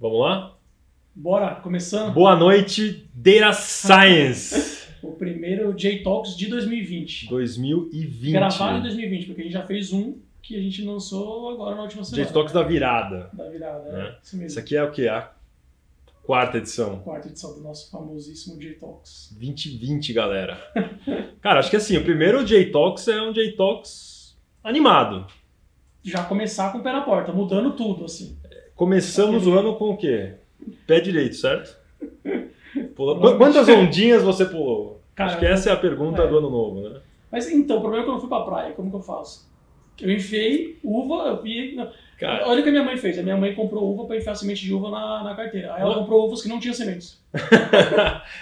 Vamos lá? Bora, começando. Boa noite, Data Science O primeiro J-Talks de 2020. 2020. Gravado em 2020, porque a gente já fez um que a gente lançou agora na última semana. J-Talks da virada. Da virada, é. É. Isso mesmo. Isso aqui é o que? A quarta edição. Quarta edição do nosso famosíssimo J-Talks. 2020, galera. Cara, acho que assim, o primeiro J-Talks é um J-Talks animado. Já começar com o pé na porta, mudando tudo, assim. Começamos o ano com o quê? Pé direito, certo? Quantas ondinhas você pulou? Cara, acho que essa é a pergunta é. do ano novo, né? Mas então, o problema é que eu não fui pra praia, como que eu faço? Eu enfiei uva, eu vi. Cara, Olha o que a minha mãe fez. A minha mãe comprou uva pra enfiar semente de uva na, na carteira. Aí ela comprou uvas que não tinham sementes.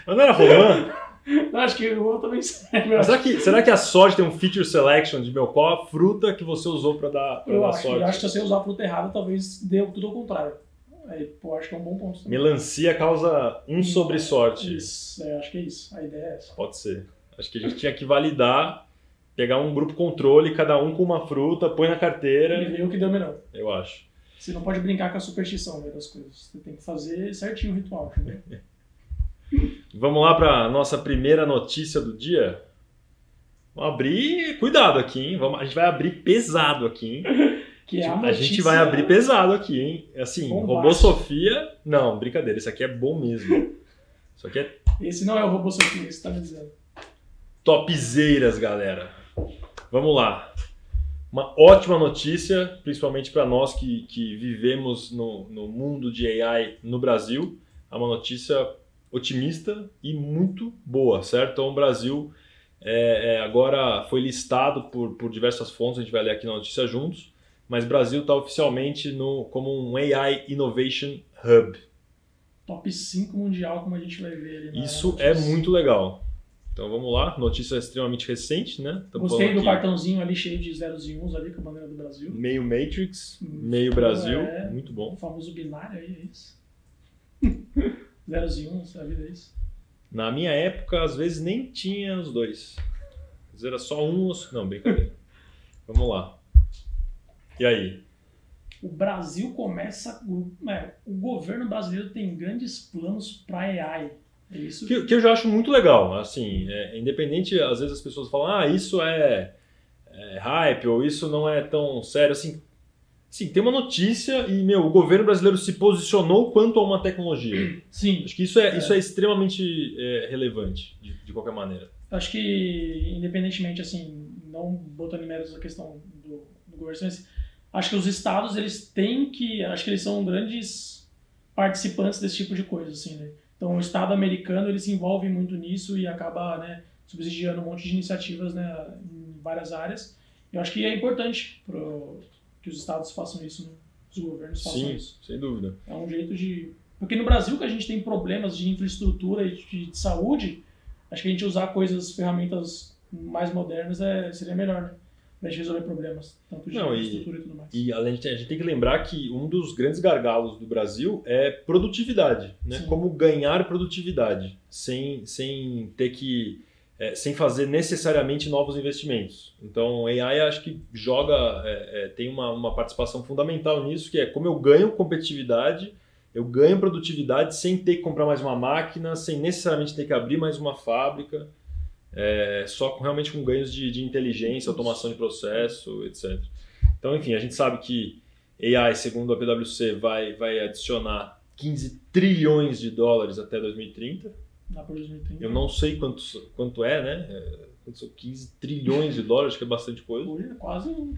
mas não era romã? Eu acho que uva também serve. Mas será que, será que a sorte tem um feature selection de meu qual a fruta que você usou pra dar, pra Eu dar acho, sorte? eu acho que se você usar a fruta errada, talvez dê tudo ao contrário. Aí, pô, acho que é um bom ponto também. Melancia causa um sobre sorte. Isso, é, acho que é isso. A ideia é essa. Pode ser. Acho que a gente tinha que validar, pegar um grupo controle, cada um com uma fruta, põe na E carteira, ver o que deu melhor. eu acho. Você não pode brincar com a superstição né, das coisas. Você tem que fazer certinho o ritual, entendeu? Vamos lá para nossa primeira notícia do dia? Vamos abrir, cuidado aqui, hein? Vamos, a gente vai abrir pesado aqui, hein? Que é a, a gente vai abrir pesado aqui, hein? Assim, Bombástica. Robô Sofia. Não, brincadeira, isso aqui é bom mesmo. Isso aqui é Esse não é o robô Sofia, você tá me dizendo. topzeiras, galera. Vamos lá. Uma ótima notícia, principalmente para nós que, que vivemos no, no mundo de AI no Brasil. É uma notícia otimista e muito boa, certo? Então, o Brasil é, é, agora foi listado por, por diversas fontes, a gente vai ler aqui na notícia juntos, mas Brasil está oficialmente no, como um AI Innovation Hub. Top 5 mundial, como a gente vai ver ali na Isso é notícia. muito legal. Então vamos lá, notícia extremamente recente, né? Tamo Gostei do aqui cartãozinho ali cheio de zeros e uns ali com a bandeira do Brasil. meio Matrix, Hum, meio Brasil, é. muito O bom. famoso binário aí, é isso. Zeros e uns, a vida é isso. Na minha época, às vezes nem tinha os dois. Às vezes era só um, ou- não, brincadeira. Vamos lá. E aí? O Brasil começa. O, é, o governo brasileiro tem grandes planos para AI. É isso Que, que eu já acho muito legal, assim, é, independente, às vezes as pessoas falam, ah, isso é, é hype, ou isso não é tão sério, assim, sim, tem uma notícia e, meu, o governo brasileiro se posicionou quanto a uma tecnologia. Sim, Acho que isso é, É. Isso é extremamente é, relevante, de, de qualquer maneira. acho que, independentemente, assim, não botando em méritos a questão do, do governo, mas acho que os estados, eles têm que. Acho que eles são grandes participantes desse tipo de coisa, assim, né? Então, o estado americano, ele se envolve muito nisso e acaba, né, subsidiando um monte de iniciativas, né, em várias áreas. Eu acho que é importante pro, que os estados façam isso, né? Os governos façam Sim, isso. sem dúvida. É um jeito de. Porque no Brasil que a gente tem problemas de infraestrutura e de, de saúde, acho que a gente usar coisas, ferramentas mais modernas é, seria melhor, né? Pra gente resolver problemas, tanto de Não, e- infraestrutura e, tudo mais. E além de, a gente tem que lembrar que um dos grandes gargalos do Brasil é produtividade, né? Sim. Como ganhar produtividade sem, sem ter que é, sem fazer necessariamente novos investimentos. Então, AI acho que joga é, é, tem uma, uma participação fundamental nisso, que é como eu ganho competitividade, eu ganho produtividade sem ter que comprar mais uma máquina, sem necessariamente ter que abrir mais uma fábrica, é, só com, realmente com ganhos de, de inteligência, automação de processo, etc. Então, enfim, a gente sabe que AI, segundo a PwC, vai, vai adicionar 15 trilhões de dólares até 2030. Pra 2030. Eu não sei quanto, quanto é, né? É, quanto são 15 trilhões de dólares, que é bastante coisa. Hoje é quase. um-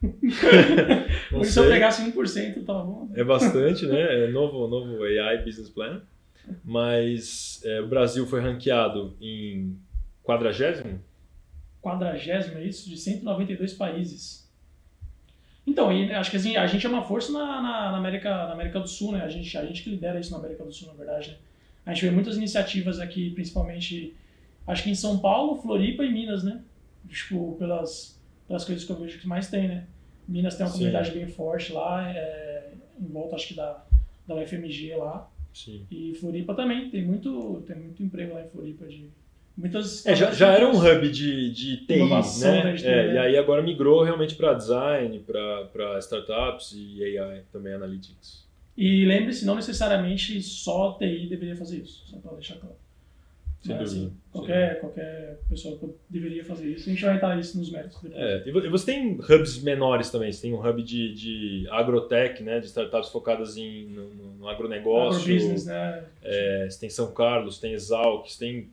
Hoje se eu pegasse 1%, tava bom. É bastante, né? É novo, novo AI Business Plan. Mas é, o Brasil foi ranqueado em quadragésimo? Quadragésimo, é isso? De 192 países. Então, e acho que assim, a gente é uma força na, na, na América, na América do Sul, né? A gente, a gente que lidera isso na América do Sul, na verdade, né? A gente vê muitas iniciativas aqui, principalmente, acho que em São Paulo, Floripa e Minas, né? Tipo, pelas, pelas coisas que eu vejo que mais tem, né? Minas tem uma Sim. comunidade bem forte lá, é, em volta, acho que da, da UFMG lá. Sim. E Floripa também, tem muito, tem muito emprego lá em Floripa de muitas... É, já, já era um hub de, de TI, Inovação, né? né, de TI, É, né? E aí agora migrou realmente para design, para startups e AI também, analytics. E lembre-se, não necessariamente só TI deveria fazer isso, só para deixar claro. Sem Mas, dúvida. assim, qualquer, qualquer pessoa deveria fazer isso. A gente vai entrar isso nos méritos depois. É, e vo- você tem hubs menores também, você tem um hub de, de agrotech, né, de startups focadas em, no, no- no agronegócio, Agrobusiness, né? é, você tem São Carlos, tem Exalc, você tem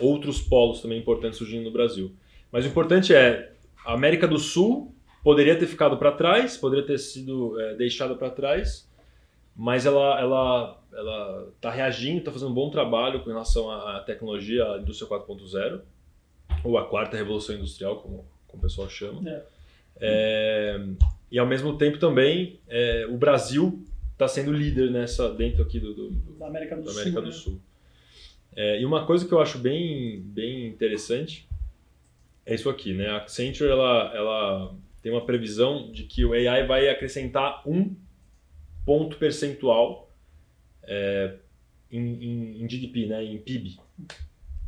outros polos também importantes surgindo no Brasil. Mas o importante é, a América do Sul poderia ter ficado para trás, poderia ter sido é, deixada para trás, mas ela ela ela está reagindo, está fazendo um bom trabalho com relação à tecnologia, à indústria 4.0, ou a quarta revolução industrial, como, como o pessoal chama. É. É, e ao mesmo tempo também é, o Brasil está sendo líder nessa dentro aqui do, do- do- Da América do da Sul. América do né? Sul. É, e uma coisa que eu acho bem, bem interessante é isso aqui, né? A Accenture ela, ela tem uma previsão de que o AI vai acrescentar um ponto percentual é, em, em, em GDP, né? Em PIB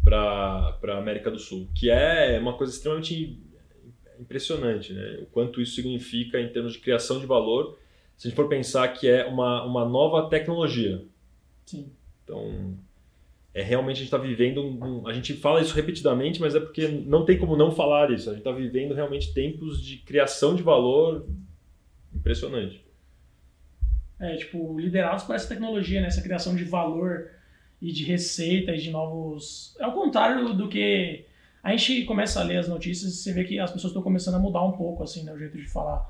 para a América do Sul, que é uma coisa extremamente impressionante, né? O quanto isso significa em termos de criação de valor, se a gente for pensar que é uma, uma nova tecnologia, Sim. então, é realmente a gente está vivendo. Um, um- a gente fala isso repetidamente, mas é porque não tem como não falar isso. A gente está vivendo realmente tempos de criação de valor impressionante. É, tipo, liderados por essa tecnologia, né? Essa criação de valor e de receita e de novos. É o contrário do que. A gente começa a ler as notícias e você vê que as pessoas estão começando a mudar um pouco, assim, né? O jeito de falar.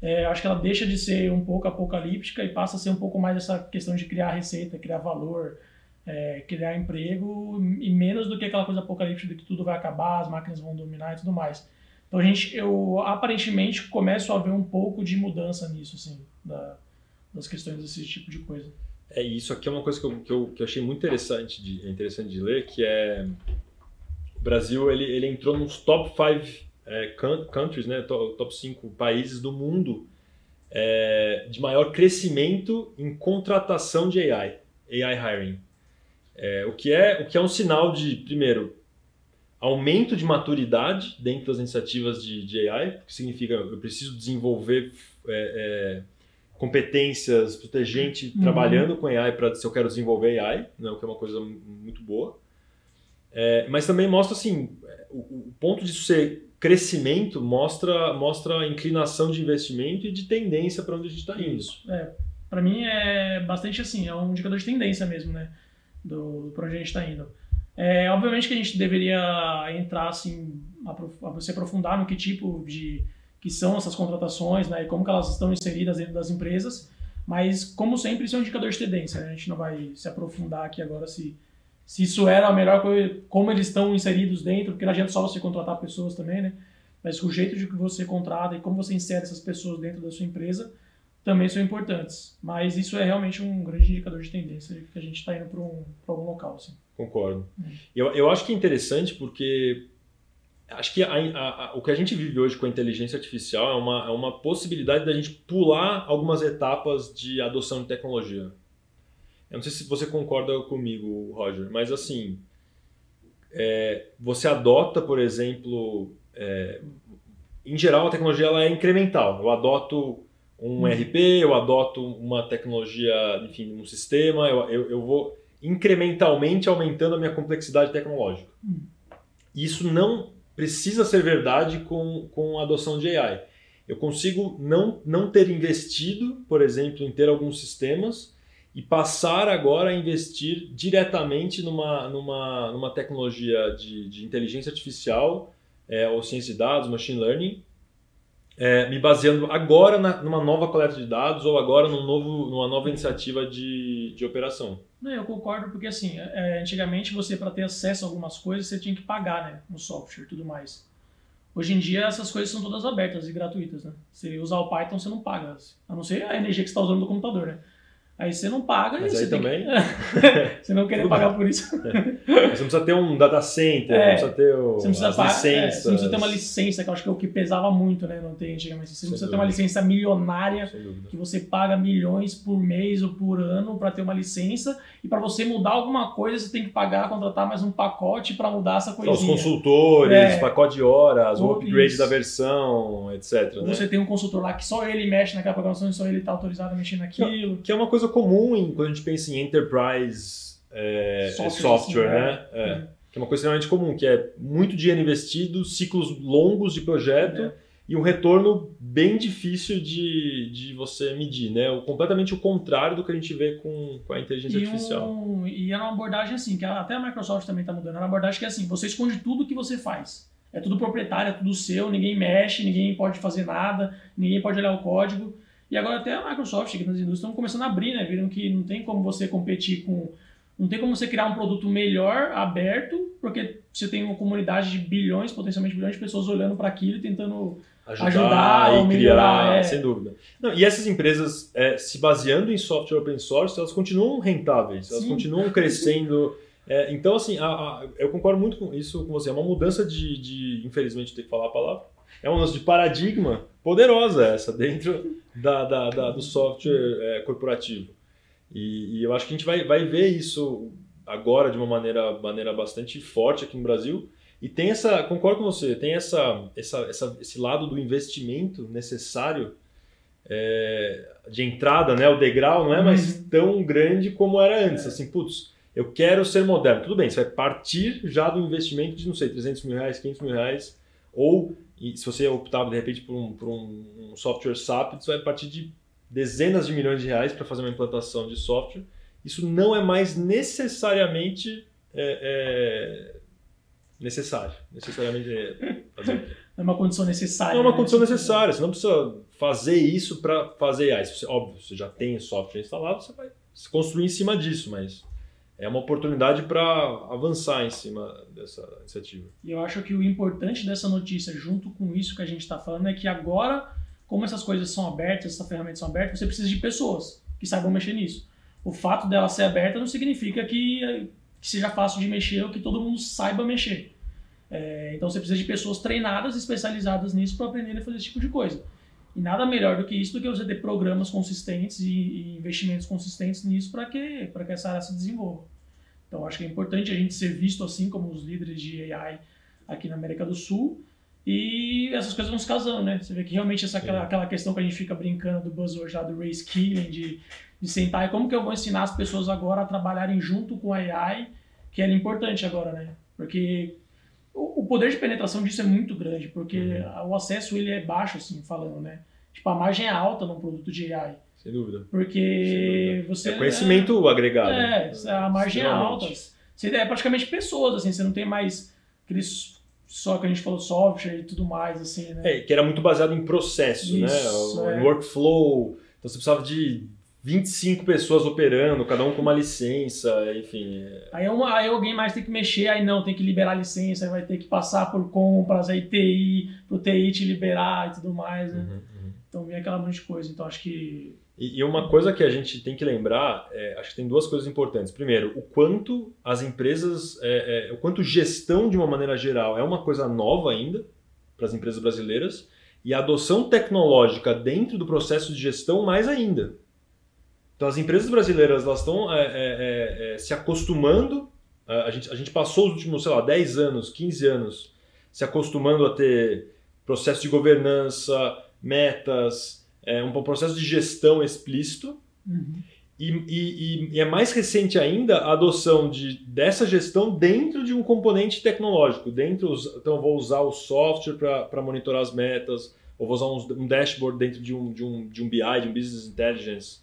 É, acho que ela deixa de ser um pouco apocalíptica e passa a ser um pouco mais essa questão de criar receita, criar valor, é, criar emprego e menos do que aquela coisa apocalíptica de que tudo vai acabar, as máquinas vão dominar e tudo mais. Então a gente, eu aparentemente começo a ver um pouco de mudança nisso, assim, da, das questões desse tipo de coisa. É, isso aqui é uma coisa que eu, que eu, que eu achei muito interessante de, é interessante de ler, que é o Brasil ele, ele entrou nos top 5 countries, né, to- top 5 países do mundo é, de maior crescimento em contratação de AI, AI hiring. É, o, que é, o que é um sinal de, primeiro, aumento de maturidade dentro das iniciativas de, de AI, que significa eu preciso desenvolver é, é, competências, para ter gente Uhum. trabalhando com AI para se eu quero desenvolver AI, né, o que é uma coisa mu- muito boa. É, mas também mostra assim, o, o ponto disso ser crescimento mostra mostra a inclinação de investimento e de tendência para onde a gente está indo. Isso. É, para mim é bastante assim, é um indicador de tendência mesmo, né? Do, para onde a gente está indo. É, obviamente que a gente deveria entrar assim, a se aprofundar no que tipo de que são essas contratações, né? E como que elas estão inseridas dentro das empresas. Mas como sempre isso é um indicador de tendência. Né? A gente não vai se aprofundar aqui agora se se isso era a melhor coisa, como eles estão inseridos dentro, porque não adianta só você contratar pessoas também, né? Mas o jeito de que você contrata e como você insere essas pessoas dentro da sua empresa também são importantes. Mas isso é realmente um grande indicador de tendência que a gente está indo para um, pra algum local. Assim. Concordo. Hum. Eu, eu acho que é interessante porque acho que a- a- a- o que a gente vive hoje com a inteligência artificial é uma, é uma possibilidade da gente pular algumas etapas de adoção de tecnologia. Eu não sei se você concorda comigo, Roger, mas assim, é, você adota, por exemplo, é, em geral a tecnologia ela é incremental. Eu adoto um Hum. RP, eu adoto uma tecnologia, enfim, um sistema, eu, eu, eu vou incrementalmente aumentando a minha complexidade tecnológica. Hum. Isso não precisa ser verdade com, com a adoção de AI. Eu consigo não, não ter investido, por exemplo, em ter alguns sistemas e passar agora a investir diretamente numa, numa, numa tecnologia de, de inteligência artificial, é, ou ciência de dados, machine learning, é, me baseando agora na, numa nova coleta de dados ou agora num novo, numa nova iniciativa de, de operação. Não, eu concordo porque assim, é, antigamente você para ter acesso a algumas coisas você tinha que pagar, né, no software e tudo mais. Hoje em dia essas coisas são todas abertas e gratuitas, né? Se usar o Python você não paga, a não ser a energia que você está usando no computador, né? Aí você não paga Mas e aí você também- que... você não querer pagar por isso. Você não precisa ter um data center, É, não precisa ter o, Você precisa, as pagar, é, licenças. você não precisa ter uma licença, que eu acho que é o que pesava muito, né? Não tem antigamente. Você Sem precisa ter uma licença milionária que você paga milhões por mês ou por ano para ter uma licença e para você mudar alguma coisa você tem que pagar, contratar mais um pacote para mudar essa Então, os coisinha. consultores, É. pacote de horas, o upgrade isso. da versão, etc. Né? você tem um consultor lá que só ele mexe naquela programação e só ele está autorizado a mexer naquilo. Que é uma coisa coisa comum em, quando a gente pensa em enterprise é, software, software assim, né? É. É. Que é uma coisa extremamente comum, que é muito dinheiro investido, ciclos longos de projeto é. e um retorno bem difícil de, de você medir, né? O, completamente o contrário do que a gente vê com, com a inteligência e artificial. Um, e é uma abordagem assim, que até a Microsoft também está mudando, é uma abordagem que é assim, você esconde tudo que você faz. É tudo proprietário, é tudo seu, ninguém mexe, ninguém pode fazer nada, ninguém pode olhar o código. E agora até a Microsoft, aqui nas indústrias, estão começando a abrir, né? Viram que não tem como você competir com. Não tem como você criar um produto melhor, aberto, porque você tem uma comunidade de bilhões, potencialmente bilhões de pessoas olhando para aquilo e tentando ajudar, ajudar e melhorar, criar, é. sem dúvida. Não, e essas empresas, é, se baseando em software open source, elas continuam rentáveis, elas Sim. continuam crescendo. É, então, assim, a, a, eu concordo muito com isso com você. É uma mudança de, de infelizmente, ter que falar a palavra. É uma mudança de paradigma poderosa essa dentro da, da, da do software é, corporativo. E, e, eu acho que a gente vai, vai ver isso agora de uma maneira, maneira bastante forte aqui no Brasil. E tem essa, concordo com você, tem essa, essa, essa esse lado do investimento necessário é, de entrada, né? O degrau não é mais uhum. tão grande como era antes. É. Assim, putz, eu quero ser moderno. Tudo bem, você vai partir já do investimento de, não sei, 300 mil reais, 500 mil reais, ou se você optar, de repente, por um, por um, software SAP, você vai partir de dezenas de milhões de reais para fazer uma implantação de software. Isso não é mais necessariamente é, é, necessário. Necessariamente é, fazer é uma condição necessária. Não é uma né? condição necessária. Você não precisa fazer isso para fazer AI. Você, óbvio, você já tem software instalado, você vai construir em cima disso, mas é uma oportunidade para avançar em cima dessa iniciativa. E eu acho que o importante dessa notícia, junto com isso que a gente está falando, é que agora, como essas coisas são abertas, essas ferramentas são abertas, você precisa de pessoas que saibam mexer nisso. O fato dela ser aberta não significa que, que seja fácil de mexer ou que todo mundo saiba mexer. É, então você precisa de pessoas treinadas, especializadas nisso para aprenderem a fazer esse tipo de coisa. E nada melhor do que isso do que você ter programas consistentes e, e investimentos consistentes nisso para que, que essa área se desenvolva. Então acho que é importante a gente ser visto assim como os líderes de AI aqui na América do Sul. E essas coisas vão se casando, né? Você vê que realmente essa, aquela, aquela questão que a gente fica brincando do buzzword lá do reskilling, de, de sentar e como que eu vou ensinar as pessoas agora a trabalharem junto com a AI, que é importante agora, né? Porque o, o poder de penetração disso é muito grande, porque uhum. o acesso ele é baixo, assim, falando, né? Tipo, a margem é alta num produto de AI. Sem dúvida. Porque Sem dúvida. você. É conhecimento é, agregado. É, a margem é alta. Você é praticamente pessoas, assim, você não tem mais aqueles só que a gente falou software e tudo mais, assim, né? É, que era muito baseado em processo, né? Isso, né? É. Em workflow. Então você precisava de 25 pessoas operando, cada um com uma licença, enfim. É. Aí, uma, aí alguém mais tem que mexer, aí não, tem que liberar a licença, aí vai ter que passar por compras, aí TI, pro TI te liberar e tudo mais, né? Uhum, uhum. Então vem aquela monte de coisa. Então acho que. E, e uma coisa que a gente tem que lembrar, é, acho que tem duas coisas importantes. Primeiro, o quanto as empresas, é, é, o quanto gestão de uma maneira geral é uma coisa nova ainda para as empresas brasileiras e a adoção tecnológica dentro do processo de gestão mais ainda. Então, as empresas brasileiras elas estão é, é, é, é se acostumando. A gente, a gente passou os últimos, sei lá, 10 anos, 15 anos se acostumando a ter processo de governança, metas, é, um processo de gestão explícito. Uhum. E, e, e, é mais recente ainda a adoção de, dessa gestão dentro de um componente tecnológico. Dentro, então, vou usar o software para monitorar as metas, ou vou usar um, um dashboard dentro de um, de, um, de um BI, de um Business Intelligence,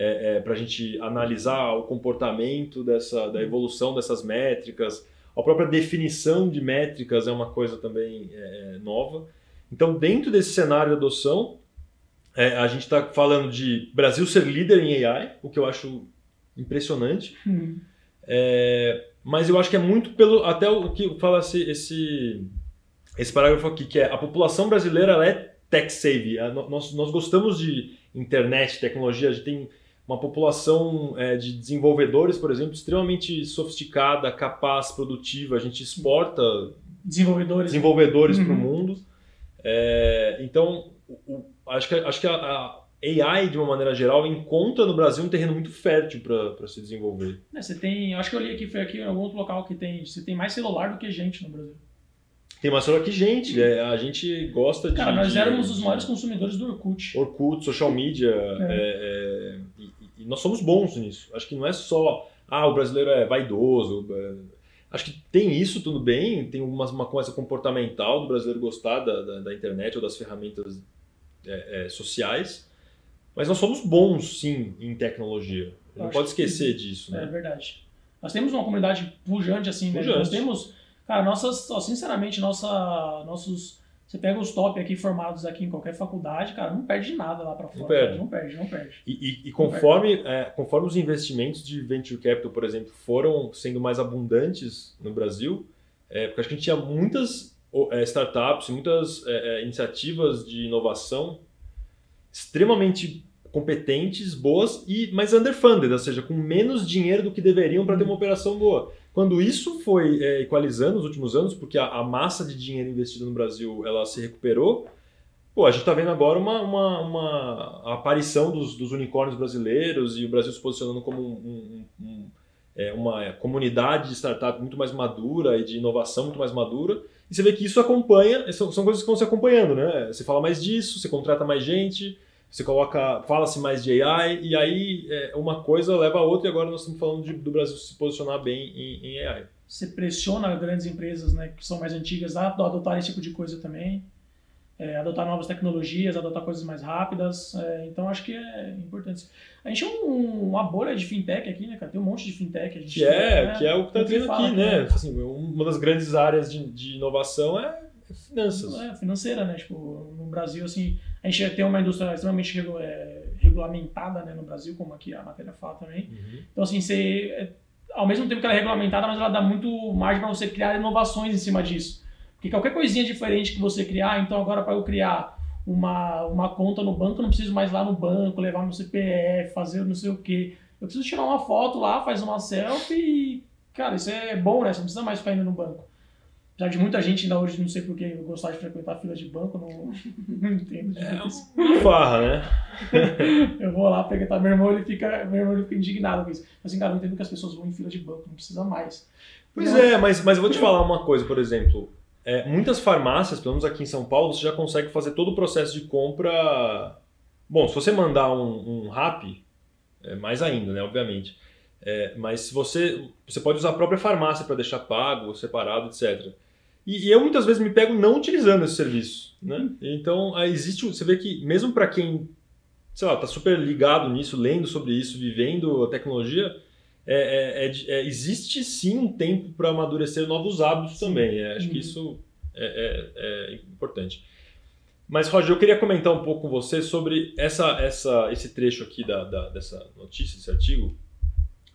é, é, para a gente analisar o comportamento dessa, da evolução dessas métricas. A própria definição de métricas é uma coisa também é, é nova. Então, dentro desse cenário de adoção, é, a gente está falando de Brasil ser líder em AI, o que eu acho impressionante. Hum. Mas eu acho que é muito pelo até o que fala esse, esse, esse parágrafo aqui, que é a população brasileira ela é tech savvy. Nós, nós gostamos de internet, tecnologia, a gente tem uma população é, de desenvolvedores, por exemplo, extremamente sofisticada, capaz, produtiva. A gente exporta desenvolvedores, desenvolvedores uhum. para o mundo. É, então, o, acho que, acho que a, a, AI, de uma maneira geral, encontra no Brasil um terreno muito fértil para se desenvolver. É, você tem, acho que eu li aqui, foi aqui em algum outro local que tem, você tem mais celular do que gente no Brasil. Tem mais celular que gente, é, a gente gosta Cara, de... Cara, nós de, éramos os maiores consumidores do Orkut. Orkut, social media. É, é e nós somos bons nisso. Acho que não é só, ah, o brasileiro é vaidoso. É... Acho que tem isso tudo bem, tem uma, uma coisa comportamental do brasileiro gostar da, da, da internet ou das ferramentas é, é, sociais, mas nós somos bons sim em tecnologia. Não pode esquecer que, disso. Né? É verdade. Nós temos uma comunidade pujante assim, né? Nós temos, cara, nossas, sinceramente, nossa, nossos você pega os top aqui formados aqui em qualquer faculdade, cara, não perde nada lá para fora. Não perde. Não perde, não perde. E, e, e conforme, perde. É, conforme os investimentos de venture capital, por exemplo, foram sendo mais abundantes no Brasil, é, porque acho que a gente tinha muitas é, startups, muitas é, é, iniciativas de inovação extremamente competentes, boas, e mais underfunded, ou seja, com menos dinheiro do que deveriam para ter uma operação boa. Quando isso foi é, equalizando nos últimos anos, porque a, a, massa de dinheiro investido no Brasil ela se recuperou, pô, a gente está vendo agora uma, uma, uma aparição dos, dos, unicórnios brasileiros e o Brasil se posicionando como um, um, um, é, uma comunidade de startup muito mais madura e de inovação muito mais madura. E você vê que isso acompanha, são, são coisas que vão se acompanhando, né? Você fala mais disso, você contrata mais gente, você coloca, fala-se mais de AI, e aí é, uma coisa leva a outra, e agora nós estamos falando de, do Brasil se posicionar bem em, em, AI. Você pressiona grandes empresas né, que são mais antigas a adotar esse tipo de coisa também, é, adotar novas tecnologias, adotar coisas mais rápidas, é, então acho que é importante. A gente é um, uma bolha de fintech aqui, né, cara? Tem um monte de fintech. A gente que, é, né, que é o que está dizendo aqui, né? Assim, uma das grandes áreas de, de inovação é finanças. É, financeira, né? Tipo, no Brasil, assim, a gente tem uma indústria extremamente é, regulamentada né, no Brasil, como aqui a matéria fala também. Uhum. Então, assim, você, é, ao mesmo tempo que ela é regulamentada, mas ela dá muito margem para você criar inovações em cima disso. Porque qualquer coisinha diferente que você criar, então agora para eu criar uma, uma conta no banco, eu não preciso mais ir lá no banco, levar meu CPF, fazer não sei o quê. Eu preciso tirar uma foto lá, faz uma selfie e, cara, isso é bom, né? Você não precisa mais ficar indo no banco. Apesar de muita gente ainda hoje, não sei porquê, gostar de frequentar fila de banco, não, não entendo. É uma farra, né? eu vou lá pegar, meu irmão ele fica, meu irmão ele fica indignado com isso. Mas assim, cara, eu entendo que as pessoas vão em fila de banco, não precisa mais. Pois é, mas, mas eu vou te falar uma coisa, por exemplo. É, muitas farmácias, pelo menos aqui em São Paulo, você já consegue fazer todo o processo de compra. Bom, se você mandar um, um RAP, é mais ainda, né? Obviamente. É, mas se você, você pode usar a própria farmácia para deixar pago, separado, etc. E, eu muitas vezes me pego não utilizando esse serviço. Né? Então, existe, você vê que mesmo para quem, sei lá, está super ligado nisso, lendo sobre isso, vivendo a tecnologia, é, é, é, é existe sim um tempo para amadurecer novos hábitos sim. também. É, acho uhum. que isso é, é, importante. Mas, Roger, eu queria comentar um pouco com você sobre essa, essa, esse trecho aqui da, da, dessa notícia, desse artigo.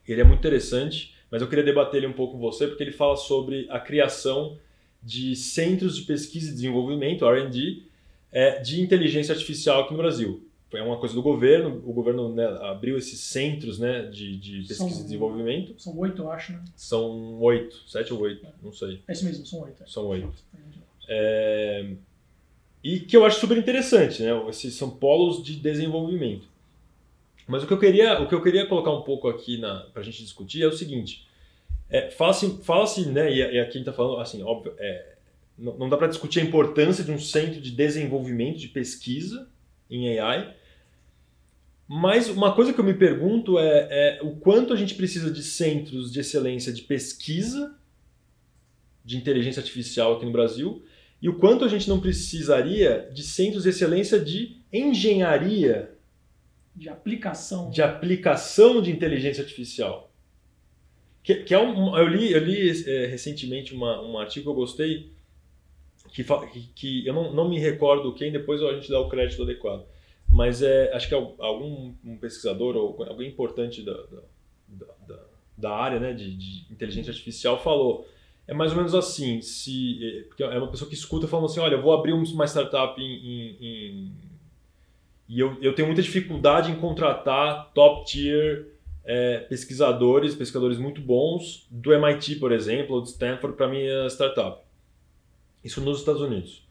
Ele é muito interessante, mas eu queria debater ele um pouco com você, porque ele fala sobre a criação de centros de pesquisa e desenvolvimento, R&D, é, de inteligência artificial aqui no Brasil. É uma coisa do governo, o governo né, abriu esses centros né, de, de pesquisa são, e desenvolvimento. São oito, eu acho, né? São oito, sete ou oito, não sei. É isso mesmo, são oito. É. São oito. É, e que eu acho super interessante, né? Esses são polos de desenvolvimento. Mas o que eu queria, o que eu queria colocar um pouco aqui para a gente discutir é o seguinte: é, Fala-se, fala né, e, e aqui a gente está falando, assim, óbvio, é, não, não dá para discutir a importância de um centro de desenvolvimento, de pesquisa em AI, mas uma coisa que eu me pergunto é, é, o quanto a gente precisa de centros de excelência de pesquisa de inteligência artificial aqui no Brasil e o quanto a gente não precisaria de centros de excelência de engenharia de aplicação de aplicação de inteligência artificial. Que, que é um, eu li, eu li é, recentemente uma, um artigo que eu gostei, que, que eu não, não me recordo quem, depois a gente dá o crédito adequado. Mas é, acho que é algum um pesquisador ou alguém importante da, da, da, da área né, de, de, inteligência artificial falou. É mais ou menos assim, se, é, porque é uma pessoa que escuta falando assim, olha, eu vou abrir uma startup em, em, em e eu, eu tenho muita dificuldade em contratar top tier é, pesquisadores, pesquisadores muito bons do MIT, por exemplo, ou de Stanford para minha startup. Isso nos Estados Unidos.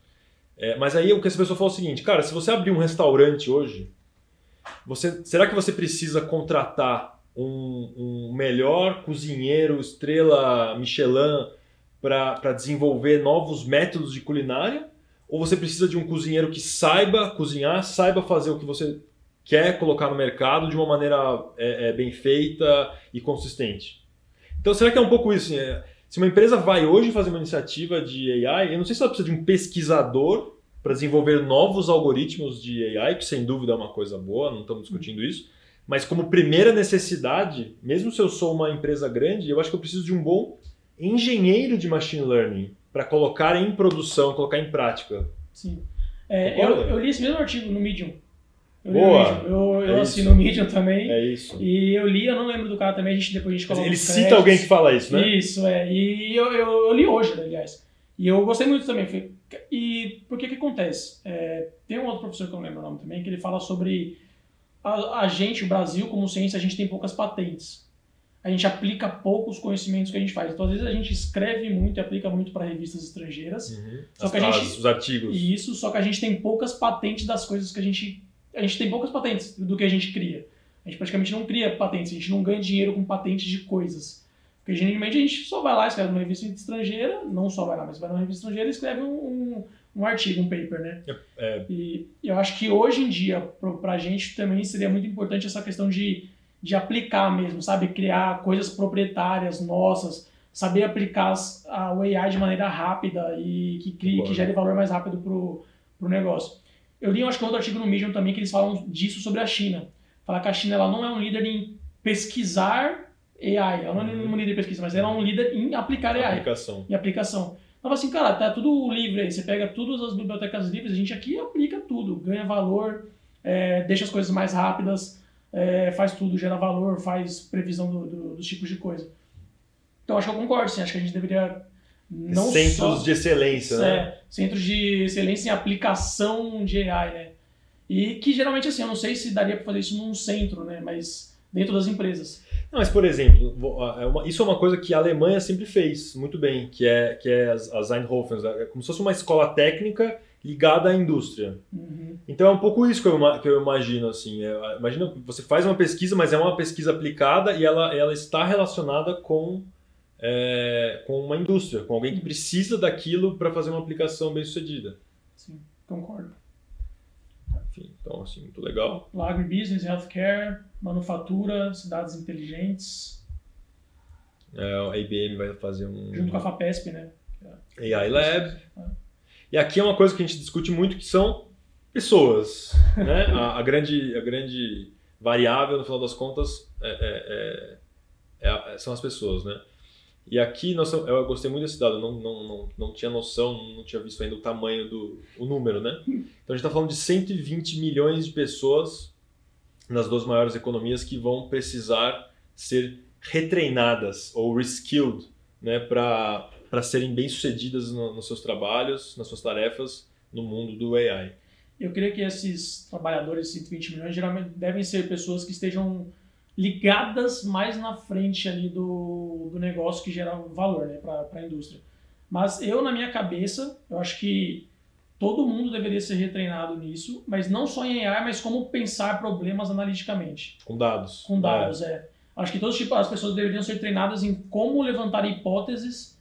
É, mas aí o que essa pessoa falou é o seguinte, cara, se você abrir um restaurante hoje, você, será que você precisa contratar um, um melhor cozinheiro, estrela Michelin, para desenvolver novos métodos de culinária? Ou você precisa de um cozinheiro que saiba cozinhar, saiba fazer o que você quer colocar no mercado de uma maneira é, é, bem feita e consistente. Então, será que é um pouco isso? Assim, é, se uma empresa vai hoje fazer uma iniciativa de AI, eu não sei se ela precisa de um pesquisador para desenvolver novos algoritmos de AI, que sem dúvida é uma coisa boa, não estamos discutindo isso, mas como primeira necessidade, mesmo se eu sou uma empresa grande, eu acho que eu preciso de um bom engenheiro de machine learning para colocar em produção, colocar em prática. Sim. É, eu, eu, li esse mesmo artigo no Medium. Eu Boa. Eu, eu é assino o Medium também. É isso. E eu li, eu não lembro do cara também, a gente, depois a gente coloca Ele cita alguém que fala isso, né? Isso, é. E eu, eu, eu li hoje, aliás. E eu gostei muito também. E por que que acontece? É, tem um outro professor que eu não lembro o nome também, que ele fala sobre a, a gente, o Brasil, como ciência, a gente tem poucas patentes a gente aplica poucos conhecimentos que a gente faz. Então, às vezes, a gente escreve muito e aplica muito para revistas estrangeiras. Uhum. Só As que a gente, os artigos. Isso, só que a gente tem poucas patentes das coisas que a gente. A gente tem poucas patentes do que a gente cria. A gente praticamente não cria patentes, a gente não ganha dinheiro com patentes de coisas. Porque geralmente a gente só vai lá, escreve numa revista estrangeira, não só vai lá, mas vai numa revista estrangeira e escreve um, um, um artigo, um paper, né? É, é. E eu acho que hoje em dia, para a gente também seria muito importante essa questão de de aplicar mesmo, sabe? Criar coisas proprietárias nossas, saber aplicar a, o AI de maneira rápida e que crie, que gere valor mais rápido pro, pro negócio. Eu li, acho que outro artigo no Medium também que eles falam disso sobre a China. Falar que a China ela não é um líder em pesquisar AI, ela não é uhum. um líder em pesquisa, mas ela é um líder em aplicar AI. Aplicação. Em aplicação. Então, assim, cara, tá tudo livre aí. Você pega todas as bibliotecas livres, a gente aqui aplica tudo, ganha valor, é, deixa as coisas mais rápidas é, faz tudo, gera valor, faz previsão do, do, dos tipos de coisa. Então acho que eu concordo, sim, acho que a gente deveria não centros só, de excelência, né? É, centros de excelência em aplicação de AI, né? E que geralmente assim, eu não sei se daria para fazer isso num centro, né? Mas dentro das empresas. Não, mas por exemplo, é isso é uma coisa que a Alemanha sempre fez muito bem, que é que é as, Eindhoven, é como se fosse uma escola técnica ligada à indústria. Uhum. Então é um pouco isso que eu, que eu imagino assim. É, imagina que você faz uma pesquisa, mas é uma pesquisa aplicada e ela, ela está relacionada com é, com uma indústria, com alguém que precisa daquilo para fazer uma aplicação bem sucedida. Sim, concordo. Enfim, então assim, muito legal. Agribusiness, healthcare, manufatura, cidades inteligentes. É, a IBM vai fazer um. Junto com a FAPESP, né? AI Lab. É. E aqui é uma coisa que a gente discute muito que são pessoas, né? a, a, grande, a grande variável, no final das contas, é, é, é, é são as pessoas, né? E aqui nós, eu gostei muito desse dado, não, não, não, não tinha noção, não tinha visto ainda o tamanho do o número, né? Então a gente está falando de 120 milhões de pessoas nas duas maiores economias que vão precisar ser retreinadas ou reskilled, né, para para serem bem-sucedidas no, nos seus trabalhos, nas suas tarefas no mundo do AI. Eu creio que esses trabalhadores, 120 milhões, geralmente devem ser pessoas que estejam ligadas mais na frente ali do, do negócio que gera valor né, para a indústria. Mas eu, na minha cabeça, eu acho que todo mundo deveria ser retreinado nisso, mas não só em AI, mas como pensar problemas analiticamente. Com dados. Com dados, é. é. Acho que todos tipo, as pessoas deveriam ser treinadas em como levantar hipóteses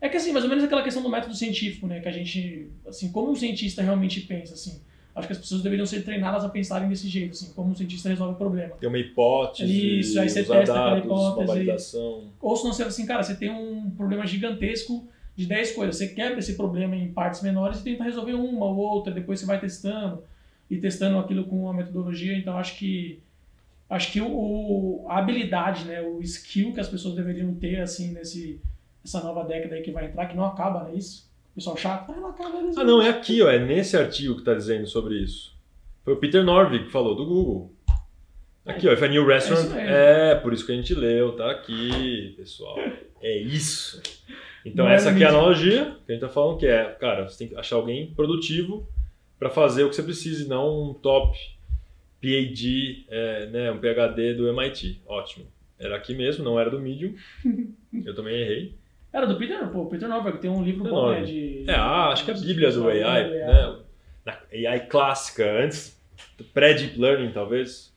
é que assim, mais ou menos aquela questão do método científico, né? Que a gente, assim, como um cientista realmente pensa, assim. Acho que as pessoas deveriam ser treinadas a pensarem desse jeito, assim, como um cientista resolve o problema. Tem uma hipótese, Isso, aí você testa dados, aquela hipótese. validação. Ou se não você assim, cara, você tem um problema gigantesco de 10 coisas. Você quebra esse problema em partes menores e tenta resolver uma ou outra, depois você vai testando e testando aquilo com uma metodologia. Então acho que acho que o, a habilidade, né, o skill que as pessoas deveriam ter assim nesse essa nova década aí que vai entrar, que não acaba, não é isso? Pessoal chato, ah, não acaba. Ah, não, é aqui, ó, é nesse artigo que está dizendo sobre isso. Foi o Peter Norvig que falou, do Google. Aqui, ó, if a new restaurant. É, é, por isso que a gente leu, tá aqui, pessoal. É isso. Então, é essa é aqui é a analogia que a gente tá falando, que é, cara, você tem que achar alguém produtivo para fazer o que você precisa e não um top PhD, é, né, um PhD do MIT. Ótimo. Era aqui mesmo, não era do Medium. Eu também errei. Era do Peter, pô, Peter Norberg tem um livro bom, né, de... É, ah, acho que é a bíblia do AI, né? Na AI clássica, antes, pré-deep learning, talvez.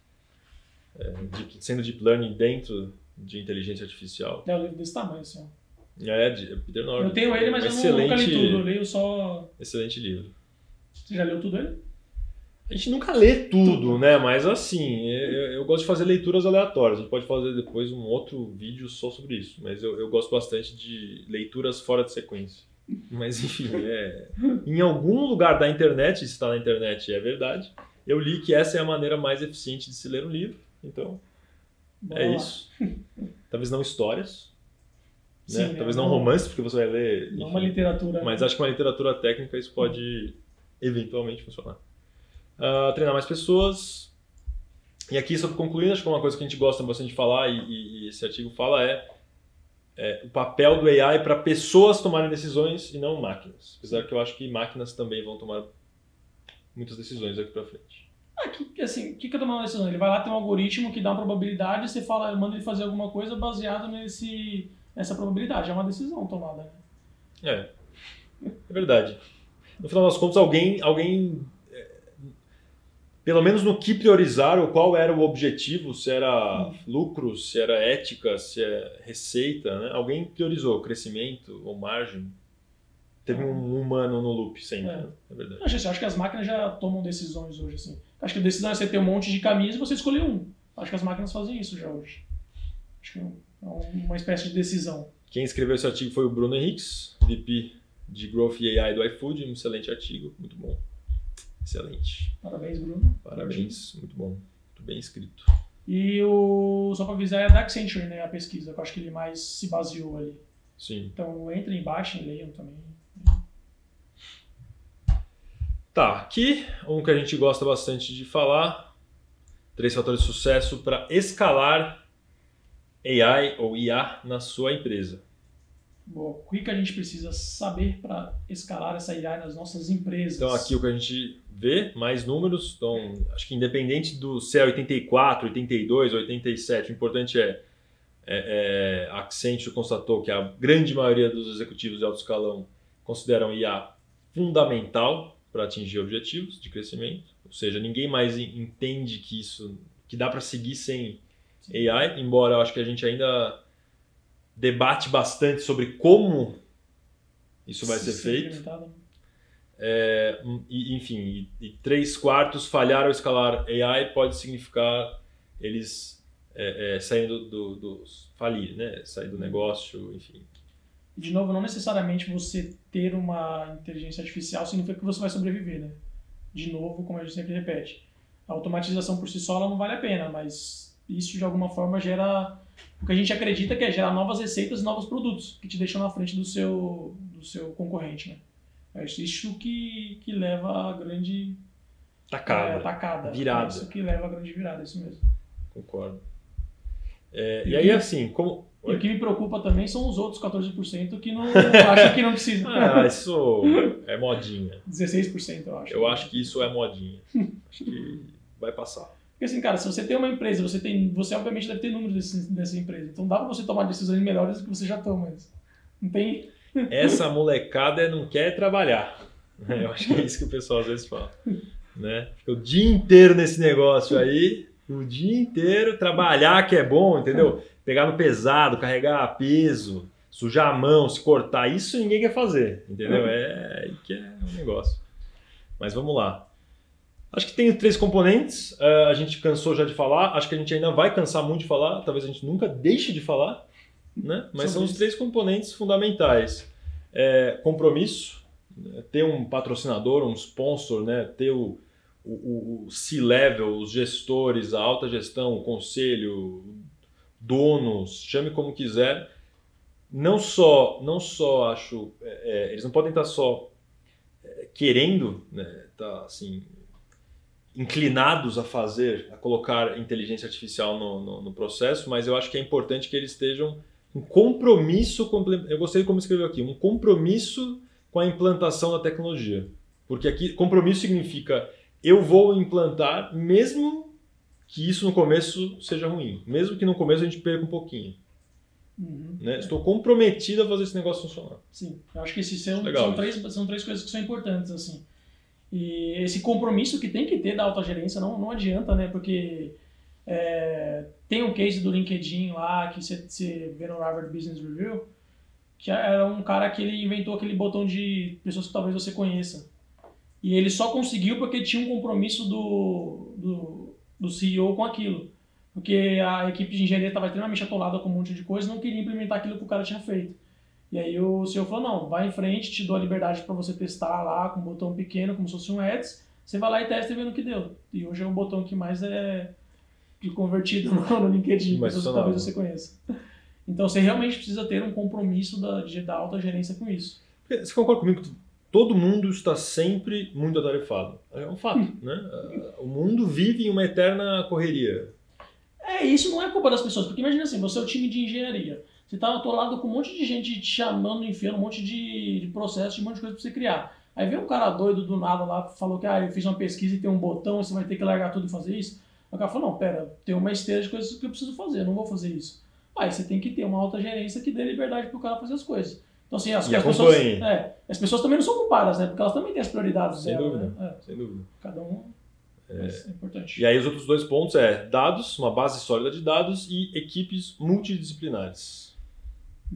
É, deep, sendo deep learning dentro de inteligência artificial. É um livro desse tamanho, assim, É, de Peter Norberg. Eu tenho ele, mas um eu excelente, nunca li tudo, eu leio só... Excelente livro. Você já leu tudo ele? A gente nunca lê tudo, né? Mas assim, eu, eu, gosto de fazer leituras aleatórias. A gente pode fazer depois um outro vídeo só sobre isso. Mas eu, eu gosto bastante de leituras fora de sequência. Mas enfim, é... em algum lugar da internet, se está na internet é verdade, eu li que essa é a maneira mais eficiente de se ler um livro. Então, Boa. é isso. Talvez não histórias. Né? Sim, né? Talvez não, não romance, porque você vai ler. Enfim, não uma literatura. Mas acho que uma literatura técnica isso pode eventualmente funcionar. Uh, treinar mais pessoas. E aqui, sobre concluindo, acho que uma coisa que a gente gosta bastante de falar, e, e, e esse artigo fala, é, é o papel do AI para pessoas tomarem decisões e não máquinas. Apesar que eu acho que máquinas também vão tomar muitas decisões aqui para frente. Ah, que, assim, o que, que é tomar uma decisão? Ele vai lá, tem um algoritmo que dá uma probabilidade, você fala, manda ele fazer alguma coisa baseado nesse, nessa probabilidade. É uma decisão tomada. Né? É, é verdade. No final das contas, alguém, alguém pelo menos no que priorizar, ou qual era o objetivo, se era lucro, se era ética, se é receita, né? Alguém priorizou crescimento ou margem. Teve um humano no loop sempre, é, é verdade. Eu acho, acho que as máquinas já tomam decisões hoje, assim. Acho que a decisão é você ter um monte de caminhos e você escolher um. Acho que as máquinas fazem isso já hoje. Acho que é, é uma espécie de decisão. Quem escreveu esse artigo foi o Bruno Henriques, VP de Growth e AI do iFood, um excelente artigo, muito bom. Excelente. Parabéns, Bruno. Parabéns, muito bom. Muito bem escrito. E o, só para avisar, é da Accenture, né, a pesquisa, que eu acho que ele mais se baseou ali. Sim. Então entrem, baixem, leiam também. Tá, aqui um que a gente gosta bastante de falar, três fatores de sucesso para escalar AI ou IA na sua empresa. Bom, o que a gente precisa saber para escalar essa IA nas nossas empresas? Então, aqui o que a gente vê, mais números. Então, acho que independente do se é 84, 82, 87, o importante é, é, é a Accenture constatou que a grande maioria dos executivos de alto escalão consideram IA fundamental para atingir objetivos de crescimento. Ou seja, ninguém mais entende que isso que dá para seguir sem AI, embora eu acho que a gente ainda debate bastante sobre como isso vai ser feito. É, e, enfim, e, e, três quartos falhar ao escalar AI pode significar eles é, é, saindo do, do, falir, né? Sair do negócio, enfim. De novo, não necessariamente você ter uma inteligência artificial significa que você vai sobreviver, né? De novo, como a gente sempre repete, a automatização por si só não vale a pena, mas isso de alguma forma gera o que a gente acredita que é gerar novas receitas e novos produtos que te deixam na frente do seu, do seu concorrente, né? É isso que, que leva a grande tacada, é, tacada. virada. É isso que leva a grande virada, é isso mesmo. Concordo. É, e, e aí, assim, como. E o que me preocupa também são os outros 14% que não acham que não precisa. ah, isso é modinha. 16% eu acho. Eu acho que isso é modinha. acho que vai passar. Porque assim, cara, se você tem uma empresa, você tem, você obviamente deve ter números desse, dessa empresa. Então dá pra você tomar decisões melhores do que você já toma. Não tem. Essa molecada não quer trabalhar. Eu acho que é isso que o pessoal às vezes fala. Né? Fica o dia inteiro nesse negócio aí, o dia inteiro, trabalhar que é bom, entendeu? Pegar no pesado, carregar peso, sujar a mão, se cortar, isso ninguém quer fazer, entendeu? É que é o negócio. Mas vamos lá. Acho que tem três componentes. Uh, a gente cansou já de falar. Acho que a gente ainda vai cansar muito de falar. Talvez a gente nunca deixe de falar. Né? Mas são os três componentes fundamentais. É, compromisso, né? ter um patrocinador, um sponsor, né? ter o, o, o C-level, os gestores, a alta gestão, o conselho, donos, chame como quiser. Não só, não só acho, é, é eles não podem estar só é, querendo, né, tá assim, inclinados a fazer, a colocar inteligência artificial no, no, no, processo, mas eu acho que é importante que eles estejam um compromisso, eu gostei como escreveu aqui, um compromisso com a implantação da tecnologia. Porque aqui compromisso significa eu vou implantar mesmo que isso no começo seja ruim, mesmo que no começo a gente perca um pouquinho. Uhum. Né? Estou comprometido a fazer esse negócio funcionar. Sim, eu acho que esses são, são, três, são três coisas que são importantes. assim e esse compromisso que tem que ter da alta gerência não, não adianta, né? Porque é, tem um case do LinkedIn lá que você, vê no Harvard Business Review, que era um cara que ele inventou aquele botão de pessoas que talvez você conheça. E ele só conseguiu porque tinha um compromisso do, do, do CEO com aquilo. Porque a equipe de engenharia estava extremamente atolada com um monte de coisa e não queria implementar aquilo que o cara tinha feito. E aí o CEO falou, não, vai em frente, te dou a liberdade para você testar lá com um botão pequeno, como se fosse um Ads, você vai lá e testa e vê no que deu. E hoje é o botão que mais é convertido no, LinkedIn, pessoas que talvez você conheça. Então você realmente precisa ter um compromisso da, da alta gerência com isso. Você concorda comigo que todo mundo está sempre muito atarefado? É um fato, hum. né? O mundo vive em uma eterna correria. É, isso não é culpa das pessoas, porque imagina assim, você é o time de engenharia. Você está atolado com um monte de gente te chamando, enfiando um monte de, de processo, um monte de coisa para você criar. Aí vem um cara doido do nada lá, falou que ah, eu fiz uma pesquisa e tem um botão, você vai ter que largar tudo e fazer isso. O cara falou, não, pera, tem uma esteira de coisas que eu preciso fazer, eu não vou fazer isso. Aí você tem que ter uma alta gerência que dê liberdade para o cara fazer as coisas. Então, assim, as, as pessoas, é, as pessoas também não são culpadas, né? Porque elas também têm as prioridades sem dela. Dúvida, né? é. Sem dúvida. Cada um é, é importante. E aí os outros dois pontos é dados, uma base sólida de dados e equipes multidisciplinares.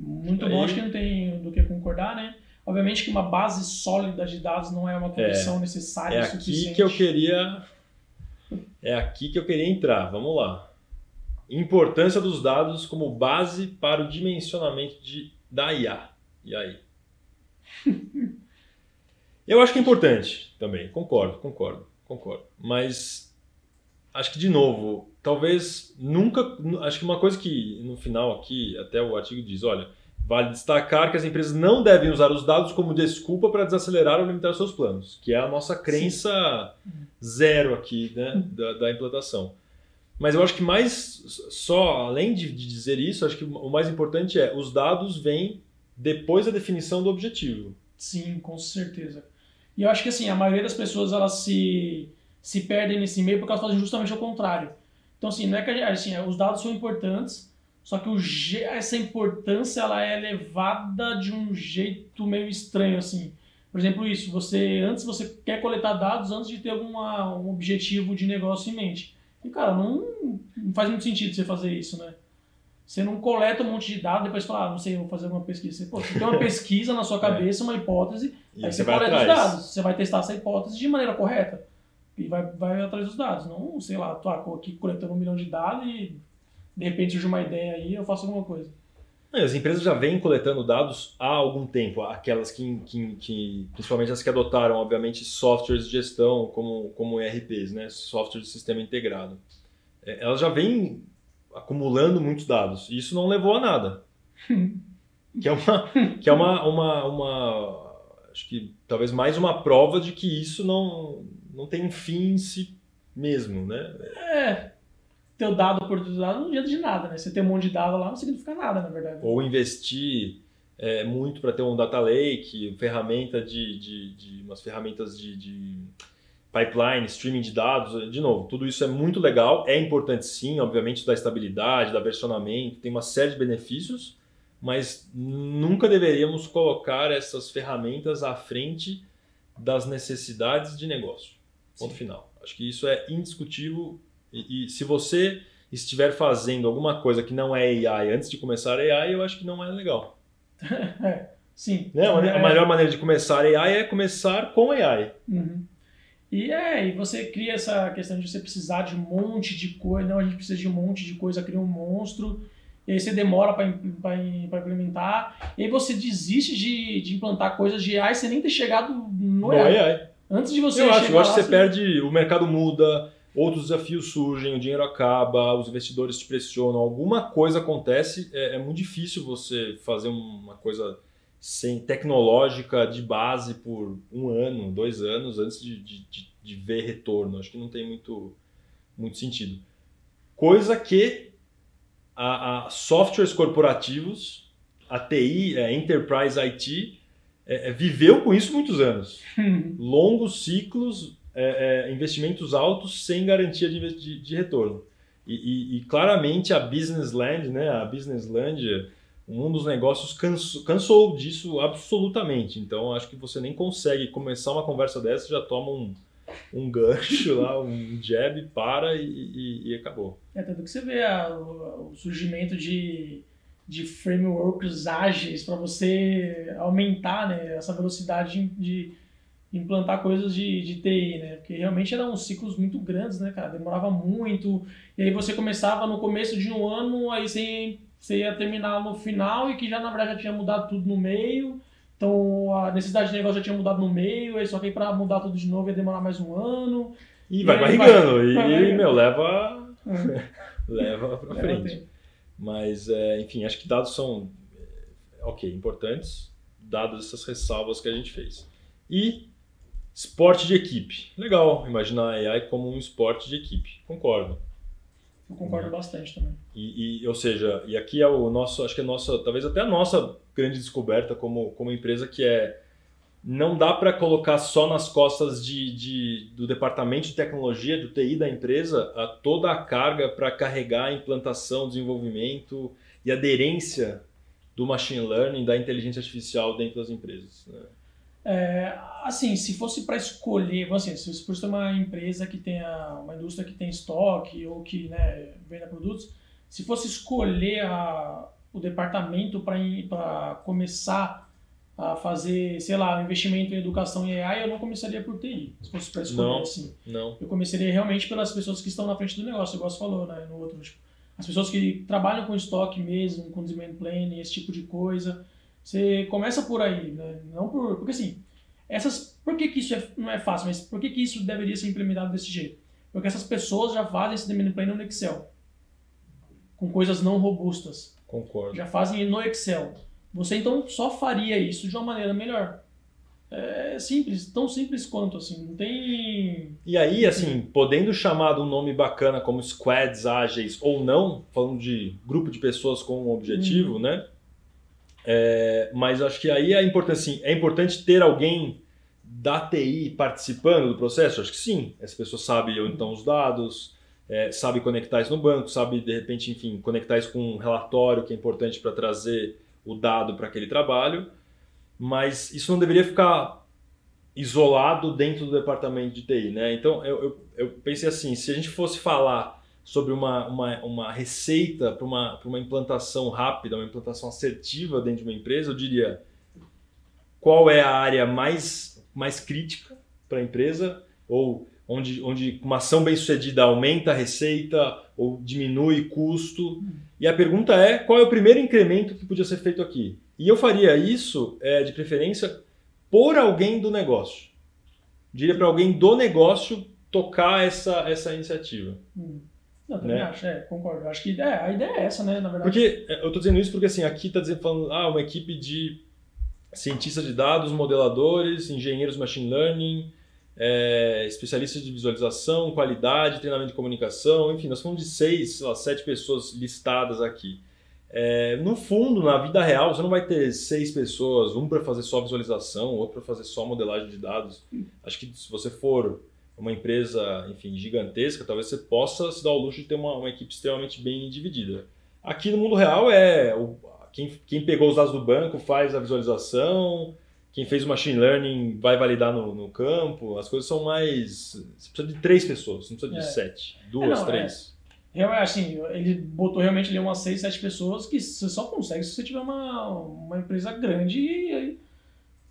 Muito aí... bom, acho que não tem do que concordar, né? Obviamente que uma base sólida de dados não é uma condição é, necessária é suficiente. aqui que eu queria é aqui que eu queria entrar. Vamos lá. Importância dos dados como base para o dimensionamento de, da IA. E aí? eu acho que é importante também. Concordo, concordo, concordo. Mas acho que de novo, talvez nunca. Acho que uma coisa que no final aqui até o artigo diz, olha Vale destacar que as empresas não devem usar os dados como desculpa para desacelerar ou limitar seus planos, que é a nossa crença Sim. zero aqui né, da, da, implantação. Mas eu acho que mais, só além de, de dizer isso, acho que o mais importante é os dados vêm depois da definição do objetivo. Sim, com certeza. E eu acho que assim, a maioria das pessoas elas se, se perdem nesse meio porque elas fazem justamente o contrário. Então, assim, não é que assim, os dados são importantes, só que o, essa importância ela é levada de um jeito meio estranho assim. Por exemplo, isso, você antes você quer coletar dados antes de ter alguma, um objetivo de negócio em mente. E cara, não, não faz muito sentido você fazer isso, né? Você não coleta um monte de dados, depois fala, ah, não sei, vou fazer alguma pesquisa. Você, pô, você tem uma pesquisa na sua cabeça, uma hipótese, e aí você, você coleta atrás. os dados. Você vai testar essa hipótese de maneira correta. E vai, vai atrás dos dados. Não, sei lá, tô aqui coletando um milhão de dados e de repente surge uma ideia aí, eu faço alguma coisa. As empresas já vêm coletando dados há algum tempo, aquelas que, que, que, principalmente as que adotaram, obviamente, softwares de gestão como, como ERPs, né? software de sistema integrado. É, elas já vêm acumulando muitos dados e isso não levou a nada. que é uma, que é uma, uma, uma, acho que talvez mais uma prova de que isso não, não tem um fim em si mesmo, né? É, ter o dado por dado não adianta de nada, né? Você ter um monte de dado lá não significa nada, na verdade. Ou investir é, muito para ter um data lake, ferramenta de, de, de umas ferramentas de, de, pipeline, streaming de dados, de novo, tudo isso é muito legal, é importante sim, obviamente da estabilidade, da versionamento, tem uma série de benefícios, mas nunca deveríamos colocar essas ferramentas à frente das necessidades de negócio. Ponto sim. final. Acho que isso é indiscutível e, e, se você estiver fazendo alguma coisa que não é AI antes de começar AI, eu acho que não é legal. sim. Né? A, é, melhor maneira de começar AI é começar com AI. Uhum. E é, e você cria essa questão de você precisar de um monte de coisa, não, a gente precisa de um monte de coisa, cria um monstro, e aí você demora para implementar, e aí você desiste de, de implantar coisas de AI sem nem ter chegado no, no AI. AI. Antes de você eu acho, eu acho que você, perde, o mercado muda, outros desafios surgem, o dinheiro acaba, os investidores te pressionam, alguma coisa acontece, é, é muito difícil você fazer uma coisa sem tecnológica de base por um ano, dois anos antes de, de, de ver retorno. Acho que não tem muito, muito sentido. Coisa que a, a softwares corporativos, a TI, a é, Enterprise IT, é, é, viveu com isso muitos anos. Longos ciclos, é, é, investimentos altos sem garantia de, de, de retorno. E, e, e, claramente a Business Land, né, a Business Land, um dos negócios cansou, cansou disso absolutamente. Então acho que você nem consegue começar uma conversa dessa já toma um, um gancho lá, um jab, para e, e, e acabou. É tanto que você vê a, o, o, surgimento de, de frameworks ágeis para você aumentar né, essa velocidade de implantar coisas de, de TI, né? Porque realmente eram ciclos muito grandes, né, cara? Demorava muito. E aí você começava no começo de um ano, aí você, você ia terminar no final e que já na verdade já tinha mudado tudo no meio. Então a necessidade de negócio já tinha mudado no meio, aí só que para mudar tudo de novo ia demorar mais um ano. E, e vai barrigando, e, vai meu, leva, é. leva pra frente. Mas, é, enfim, acho que dados são, ok, importantes, dadas essas ressalvas que a gente fez. E Esporte de equipe. Legal imaginar a AI como um esporte de equipe. Concordo. Eu concordo bastante também. E, e, ou seja, e aqui é o nosso, acho que é a nossa, talvez até a nossa grande descoberta como, como empresa, que é não dá para colocar só nas costas de, de, do departamento de tecnologia, do TI da empresa, a toda a carga para carregar a implantação, desenvolvimento e aderência do machine learning, da inteligência artificial dentro das empresas. Né? É, assim, se fosse para escolher, assim, se fosse uma empresa que tenha, uma indústria que tem estoque ou que né, venda produtos, se fosse escolher a, o departamento para começar a fazer, sei lá, investimento em educação e AI, eu não começaria por TI, se fosse para escolher não, assim. Não. Eu começaria realmente pelas pessoas que estão na frente do negócio, igual você falou, né, no outro, tipo, as pessoas que trabalham com estoque mesmo, com demand planning, esse tipo de coisa, você começa por aí, né? Não por. Porque assim, essas. Por que, que isso é, não é fácil, mas por que, que isso deveria ser implementado desse jeito? Porque essas pessoas já fazem esse demand planning no Excel. Com coisas não robustas. Concordo. Já fazem no Excel. Você então só faria isso de uma maneira melhor. É simples, tão simples quanto assim, não tem. E aí, assim, podendo chamar de um nome bacana como squads ágeis ou não, falando de grupo de pessoas com um objetivo, hum. né? É, mas acho que aí é importante, assim, é importante ter alguém da TI participando do processo? Acho que sim. Essa pessoa sabe onde estão os dados, é, sabe conectar isso no banco, sabe, de repente, enfim, conectar isso com um relatório que é importante para trazer o dado para aquele trabalho. Mas isso não deveria ficar isolado dentro do departamento de TI, né? Então, eu, eu, eu pensei assim, se a gente fosse falar sobre uma, uma, uma receita para uma, uma implantação rápida, uma implantação assertiva dentro de uma empresa, eu diria qual é a área mais, mais crítica para a empresa ou onde, onde uma ação bem sucedida aumenta a receita ou diminui custo. E a pergunta é qual é o primeiro incremento que podia ser feito aqui? E eu faria isso, é, de preferência, por alguém do negócio. Diria para alguém do negócio tocar essa, essa iniciativa. Hum. Eu também né? acho, é, concordo. Acho que é, a ideia é essa, né, na verdade. Porque, é, eu estou dizendo isso porque assim, aqui está dizendo, falando, ah, uma equipe de cientistas de dados, modeladores, engenheiros machine learning, é, especialistas de visualização, qualidade, treinamento de comunicação, enfim, nós falamos de seis, sei lá, sete pessoas listadas aqui. É, no fundo, na vida real, você não vai ter seis pessoas, um para fazer só visualização, outro para fazer só modelagem de dados. Acho que se você for uma empresa, enfim, gigantesca, talvez você possa se dar o luxo de ter uma, uma equipe extremamente bem dividida. Aqui no mundo real é o, quem, quem pegou os dados do banco faz a visualização, quem fez o machine learning vai validar no, no campo, as coisas são mais. Você precisa de três pessoas, não precisa de é. sete, duas, é, não, três. É. Assim, ele botou realmente ali umas seis, sete pessoas que você só consegue se você tiver uma, uma empresa grande e,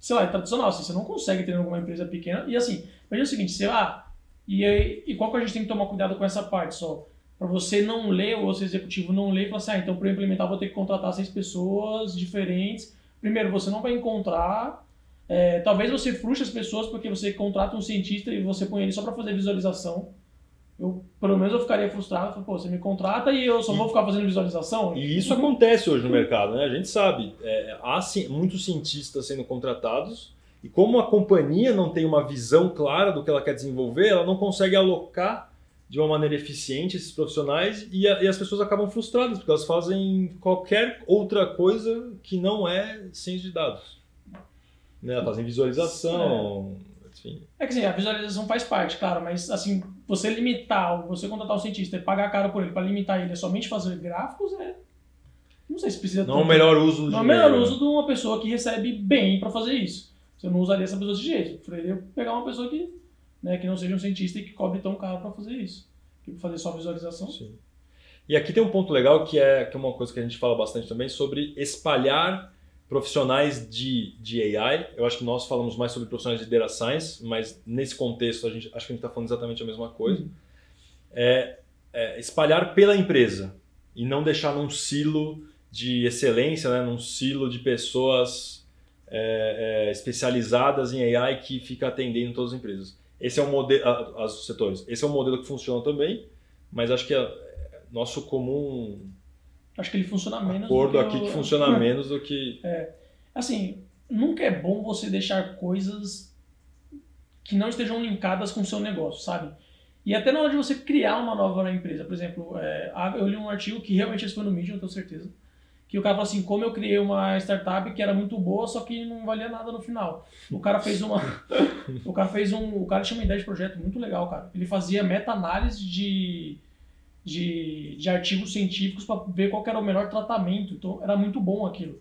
sei lá, é tradicional. Assim, você não consegue ter alguma empresa pequena. E assim, Veja o seguinte, sei lá, e, e qual que a gente tem que tomar cuidado com essa parte só? Para você não ler, ou o executivo não ler e falar assim, ah, então para implementar vou ter que contratar seis pessoas diferentes. Primeiro, você não vai encontrar, é, talvez você frustre as pessoas porque você contrata um cientista e você põe ele só para fazer visualização. Eu, pelo menos eu ficaria frustrado, pô, você me contrata e eu só vou ficar fazendo visualização. E isso acontece hoje no mercado, né? A gente sabe, é, há muitos cientistas sendo contratados e como a companhia não tem uma visão clara do que ela quer desenvolver, ela não consegue alocar de uma maneira eficiente esses profissionais e, a, e as pessoas acabam frustradas porque elas fazem qualquer outra coisa que não é ciência de dados. Né? Fazem visualização, é. enfim. É que sim, a visualização faz parte, claro, mas assim, você limitar, você contratar um cientista e pagar caro por ele para limitar ele é somente fazer gráficos, é não sei se precisa. Não é o melhor uso. Não é o melhor uso de uma pessoa que recebe bem para fazer isso. Você não usaria essa pessoa desse jeito. Eu preferiria pegar uma pessoa que, né, que não seja um cientista e que cobre tão caro para fazer isso. Que fazer só visualização. Sim. E aqui tem um ponto legal que é, que é uma coisa que a gente fala bastante também sobre espalhar profissionais de, de AI. Eu acho que nós falamos mais sobre profissionais de data science, mas nesse contexto a gente acho que a gente está falando exatamente a mesma coisa. Uhum. É, é, espalhar pela empresa e não deixar num silo de excelência, né, num silo de pessoas é, é, especializadas em AI que fica atendendo todas as empresas. Esse é o modelo, os setores. Esse é um modelo que funciona também, mas acho que é nosso comum Acho que ele funciona menos. Acordo aqui que funciona menos do que. É. Assim, nunca é bom você deixar coisas que não estejam linkadas com o seu negócio, sabe? E até na hora de você criar uma nova empresa, por exemplo, é, eu li um artigo que realmente esse foi no Medium, tenho certeza, que o cara falou assim, como eu criei uma startup que era muito boa, só que não valia nada no final. O cara fez uma, o cara fez um, o cara tinha uma ideia de projeto muito legal, cara. Ele fazia meta-análise de de, de artigos científicos para ver qual era o melhor tratamento. Então era muito bom aquilo.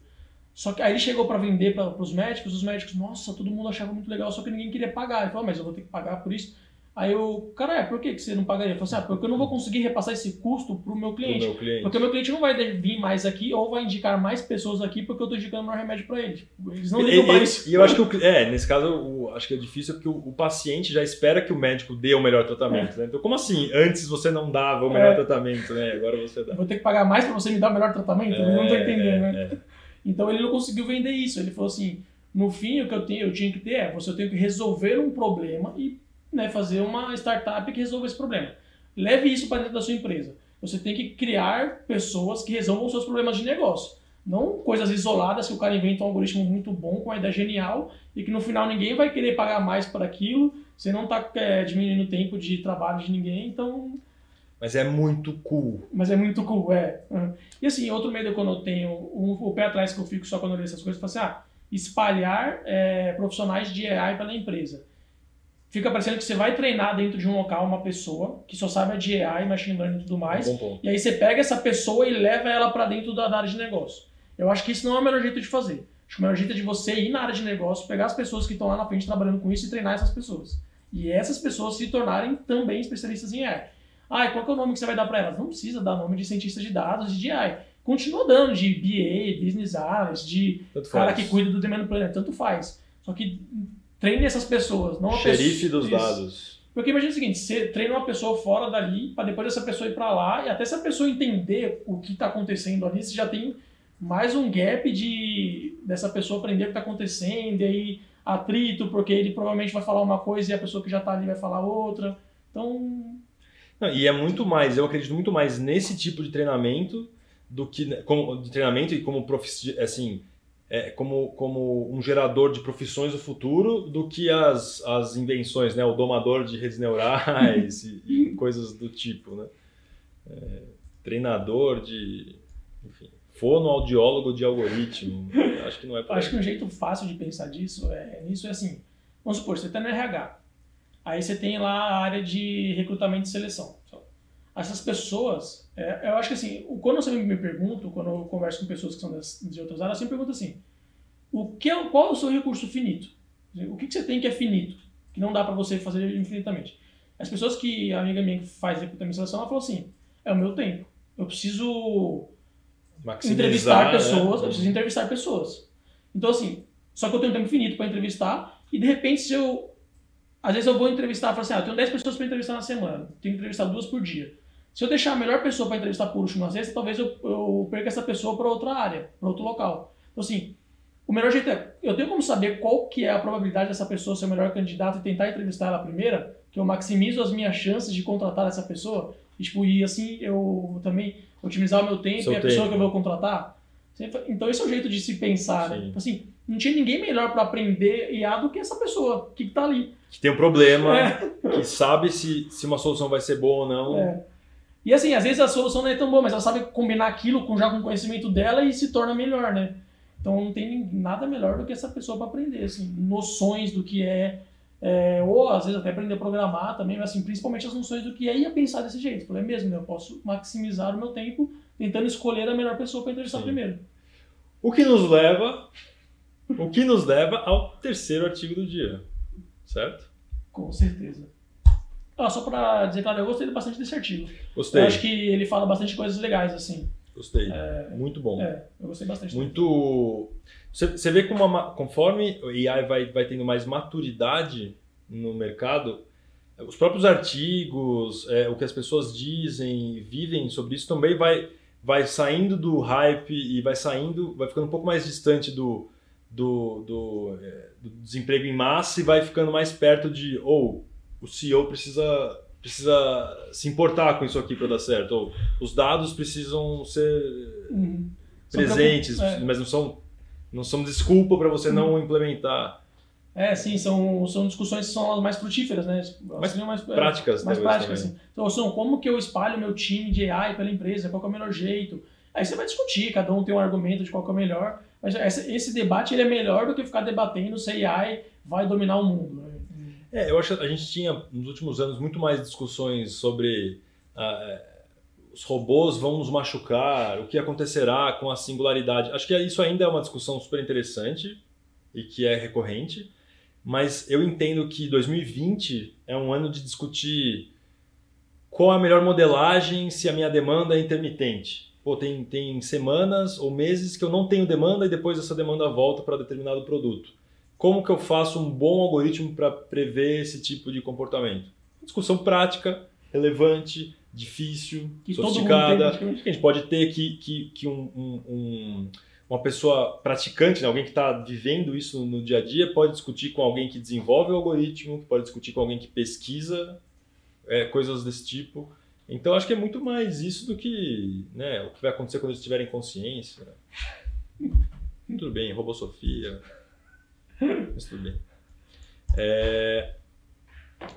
Só que aí ele chegou para vender para os médicos, os médicos, nossa, todo mundo achava muito legal, só que ninguém queria pagar. Ele falou, ah, mas eu vou ter que pagar por isso. Aí o cara, é, por que, você não pagaria? Ele falou assim, ah, porque eu não vou conseguir repassar esse custo para o meu cliente. Porque o meu cliente não vai vir mais aqui ou vai indicar mais pessoas aqui porque eu estou indicando o meu remédio para ele. Eles não ligam para isso. E eu acho que, o, é, nesse caso, o, acho que é difícil porque o, o, paciente já espera que o médico dê o melhor tratamento. É. Né? Então, como assim? Antes você não dava o melhor é. tratamento, né? Agora você dá. Eu vou ter que pagar mais para você me dar o melhor tratamento? eu não estou entendendo, né? É. Então ele não conseguiu vender isso. Ele falou assim, no fim, o que eu, tenho, eu tinha que ter é, você tem que resolver um problema e né, fazer uma startup que resolva esse problema. Leve isso para dentro da sua empresa. Você tem que criar pessoas que resolvam os seus problemas de negócio. Não coisas isoladas que o cara inventa um algoritmo muito bom, com uma ideia genial, e que no final ninguém vai querer pagar mais por aquilo, você não está é, diminuindo o tempo de trabalho de ninguém, então. Mas é muito cool. Mas é muito cool, é. E assim, outro medo quando eu tenho, um, o pé atrás que eu fico só quando eu leio essas coisas, eu falo assim, ah, espalhar é, profissionais de AI pela empresa fica parecendo que você vai treinar dentro de um local uma pessoa que só sabe de AI, machine learning e tudo mais. e aí você pega essa pessoa e leva ela para dentro da área de negócio. Eu acho que isso não é o melhor jeito de fazer. Acho que o melhor jeito é de você ir na área de negócio, pegar as pessoas que estão lá na frente trabalhando com isso e treinar essas pessoas. E essas pessoas se tornarem também especialistas em AI. Ah, qual é o nome que você vai dar para elas? Não precisa dar nome de cientista de dados de AI. Continua dando de BA, Business Analyst, de tanto cara faz. que cuida do demand planner, tanto faz. Só que treine essas pessoas, não Xerife dos isso. dados. Porque imagina o seguinte, você treina uma pessoa fora dali, para depois essa pessoa ir para lá, e até se a pessoa entender o que está acontecendo ali, você já tem mais um gap de dessa pessoa aprender o que está acontecendo, e aí atrito, porque ele provavelmente vai falar uma coisa e a pessoa que já está ali vai falar outra. Então. Não, e é muito mais, eu acredito muito mais nesse tipo de treinamento do que como de treinamento e como profissional, assim, é, como, como um gerador de profissões do futuro do que as, as invenções, né? O domador de redes neurais e, e, coisas do tipo, né? É, treinador de, enfim, fonoaudiólogo de algoritmo. Acho que não é por Acho que um jeito fácil de pensar disso é nisso é assim. Vamos supor, você está no RH. Aí você tem lá a área de recrutamento e seleção. Essas pessoas é, eu acho que assim, quando eu sempre me pergunto, quando eu converso com pessoas que são das, de outras áreas, eu sempre pergunto assim: o que é, qual é o seu recurso finito? O que, que você tem que é finito, que não dá para você fazer infinitamente? As pessoas que, a amiga minha que faz recrutamento ela falou assim: é o meu tempo. Eu preciso entrevistar né? pessoas, né? eu preciso entrevistar pessoas. Então, assim, só que eu tenho um tempo finito para entrevistar, e de repente, se eu. Às vezes eu vou entrevistar, falo assim: ah, eu tenho 10 pessoas para entrevistar na semana, tenho que entrevistar duas por dia. Se eu deixar a melhor pessoa para entrevistar por último na sexta, talvez eu, eu perca essa pessoa para outra área, para outro local. Então, assim, o melhor jeito é, eu tenho como saber qual que é a probabilidade dessa pessoa ser o melhor candidato e tentar entrevistar ela primeira, que eu maximizo as minhas chances de contratar essa pessoa, e, tipo, e assim eu também otimizar o meu tempo Seu e a tempo. pessoa que eu vou contratar. Então esse é o jeito de se pensar, né? Assim, não tinha ninguém melhor para aprender IA do que essa pessoa que está ali. Que tem um problema, é. que sabe se, se uma solução vai ser boa ou não. É. E assim, às vezes a solução não é tão boa, mas ela sabe combinar aquilo com, já com o conhecimento dela e se torna melhor, né? Então não tem nada melhor do que essa pessoa para aprender, assim, noções do que é, é, ou às vezes até aprender a programar também, mas assim, principalmente as noções do que é e a pensar desse jeito. Falei, é mesmo, né? eu posso maximizar o meu tempo tentando escolher a melhor pessoa para entrevistar Sim. primeiro. O que nos leva, o que nos leva ao terceiro artigo do dia, certo? Com certeza. Ah, só para dizer, claro, eu gostei bastante desse artigo. Gostei. Eu acho que ele fala bastante coisas legais, assim. Gostei. É, muito bom. É, eu gostei bastante. Muito. Você, você vê como conforme o AI vai, vai tendo mais maturidade no mercado, os próprios artigos, é, o que as pessoas dizem, vivem sobre isso também vai, vai saindo do hype e vai saindo, vai ficando um pouco mais distante do, do, do, é, do desemprego em massa e vai ficando mais perto de ou oh, o CEO precisa precisa se importar com isso aqui para dar certo ou os dados precisam ser uhum. presentes, é. mas não são não são desculpa para você uhum. não implementar. É, sim, são, são discussões que são as mais frutíferas, né? Mais, mais práticas, mais práticas, assim. Então, são como que eu espalho meu time de AI pela empresa, qual é o melhor jeito. Aí você vai discutir, cada um tem um argumento de qual é o melhor, mas esse, esse debate ele é melhor do que ficar debatendo se AI vai dominar o mundo. Né? É, eu acho que a gente tinha nos últimos anos muito mais discussões sobre uh, os robôs vão nos machucar, o que acontecerá com a singularidade. Acho que isso ainda é uma discussão super interessante e que é recorrente mas eu entendo que 2020 é um ano de discutir qual a melhor modelagem se a minha demanda é intermitente. Pô, tem, tem semanas ou meses que eu não tenho demanda e depois essa demanda volta para determinado produto. Como que eu faço um bom algoritmo para prever esse tipo de comportamento? Discussão prática, relevante, difícil, que sofisticada. Tem, que a gente pode ter que, que, que um, um, um uma pessoa praticante, né, alguém que está vivendo isso no dia a dia, pode discutir com alguém que desenvolve o algoritmo, pode discutir com alguém que pesquisa é, coisas desse tipo. Então acho que é muito mais isso do que né, o que vai acontecer quando eles tiverem consciência. tudo bem, robosofia. Mas tudo bem. É...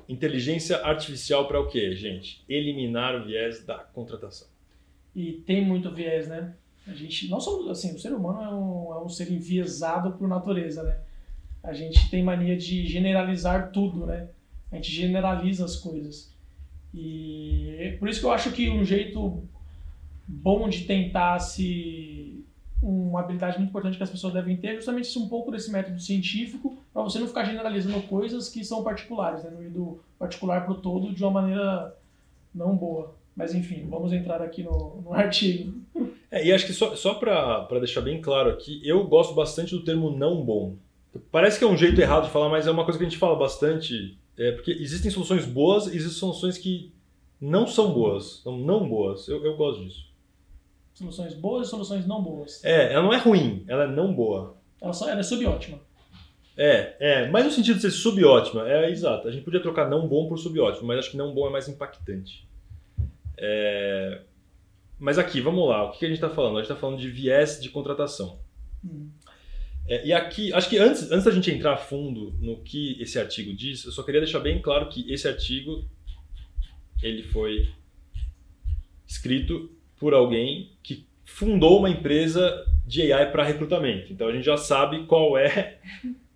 Inteligência artificial para o quê, gente? Eliminar o viés da contratação. E tem muito viés, né? A gente, nós somos, assim, o ser humano é um, é um ser enviesado por natureza, né? A gente tem mania de generalizar tudo, né? A gente generaliza as coisas. E é por isso que eu acho que um jeito bom de tentar se uma habilidade muito importante que as pessoas devem ter justamente um pouco desse método científico para você não ficar generalizando coisas que são particulares, né? no ir do particular para o todo de uma maneira não boa. Mas enfim, vamos entrar aqui no, no artigo. É, e acho que só, só para deixar bem claro aqui, eu gosto bastante do termo não bom. Parece que é um jeito errado de falar, mas é uma coisa que a gente fala bastante. É, porque existem soluções boas e existem soluções que não são boas, são não boas. Eu, eu gosto disso. Soluções boas e soluções não boas. É, ela não é ruim, ela é não boa. Ela, só, ela é subótima. É, é, mas no sentido de ser subótima, é exato. A gente podia trocar não bom por subótimo, mas acho que não bom é mais impactante. É, mas aqui, vamos lá, o que a gente está falando? A gente está falando de viés de contratação. Hum. É, e aqui, acho que antes, antes da gente entrar a fundo no que esse artigo diz, eu só queria deixar bem claro que esse artigo ele foi escrito por alguém que fundou uma empresa de AI para recrutamento. Então a gente já sabe qual é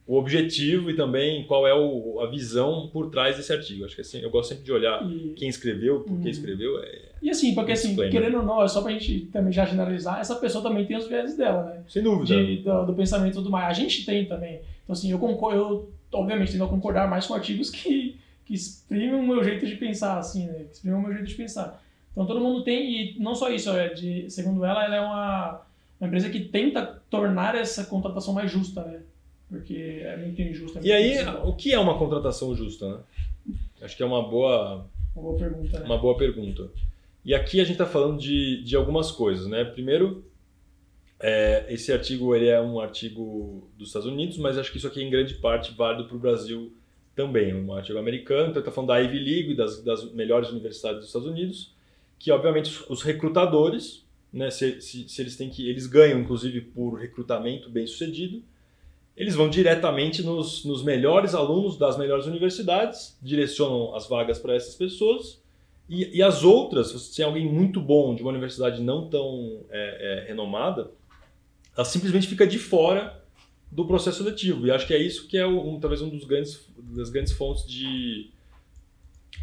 o objetivo e também qual é o, a visão por trás desse artigo. Acho que assim, eu gosto sempre de olhar e... quem escreveu, por que uhum. escreveu. É, e assim, porque assim, querendo ou não, é só pra gente também já generalizar, essa pessoa também tem os viés dela, né? Sem dúvida. De, do, do, pensamento e tudo mais. A gente tem também. Então assim, eu concordo, eu obviamente tendo a concordar mais com artigos que, que exprimem o meu jeito de pensar, assim, né? Que exprimem o meu jeito de pensar. Então todo mundo tem, e não só isso, é de, segundo ela, ela é uma, uma empresa que tenta tornar essa contratação mais justa, né? porque é muito injusto. É muito e aí, o que é uma contratação justa? Né? Acho que é uma boa, uma boa pergunta. Né? Uma boa pergunta. E aqui a gente está falando de, de algumas coisas, né? Primeiro, é, esse artigo ele é um artigo dos Estados Unidos, mas acho que isso aqui é em grande parte válido para o Brasil também. É um artigo americano, então está falando da Ivy League, das, das melhores universidades dos Estados Unidos, que obviamente os recrutadores, né, se, se, se eles têm que, eles ganham inclusive por recrutamento bem sucedido, eles vão diretamente nos, nos melhores alunos das melhores universidades, direcionam as vagas para essas pessoas, e, e, as outras, se tem alguém muito bom de uma universidade não tão é, é, renomada, ela simplesmente fica de fora do processo seletivo. E acho que é isso que é um, talvez um dos grandes das grandes fontes de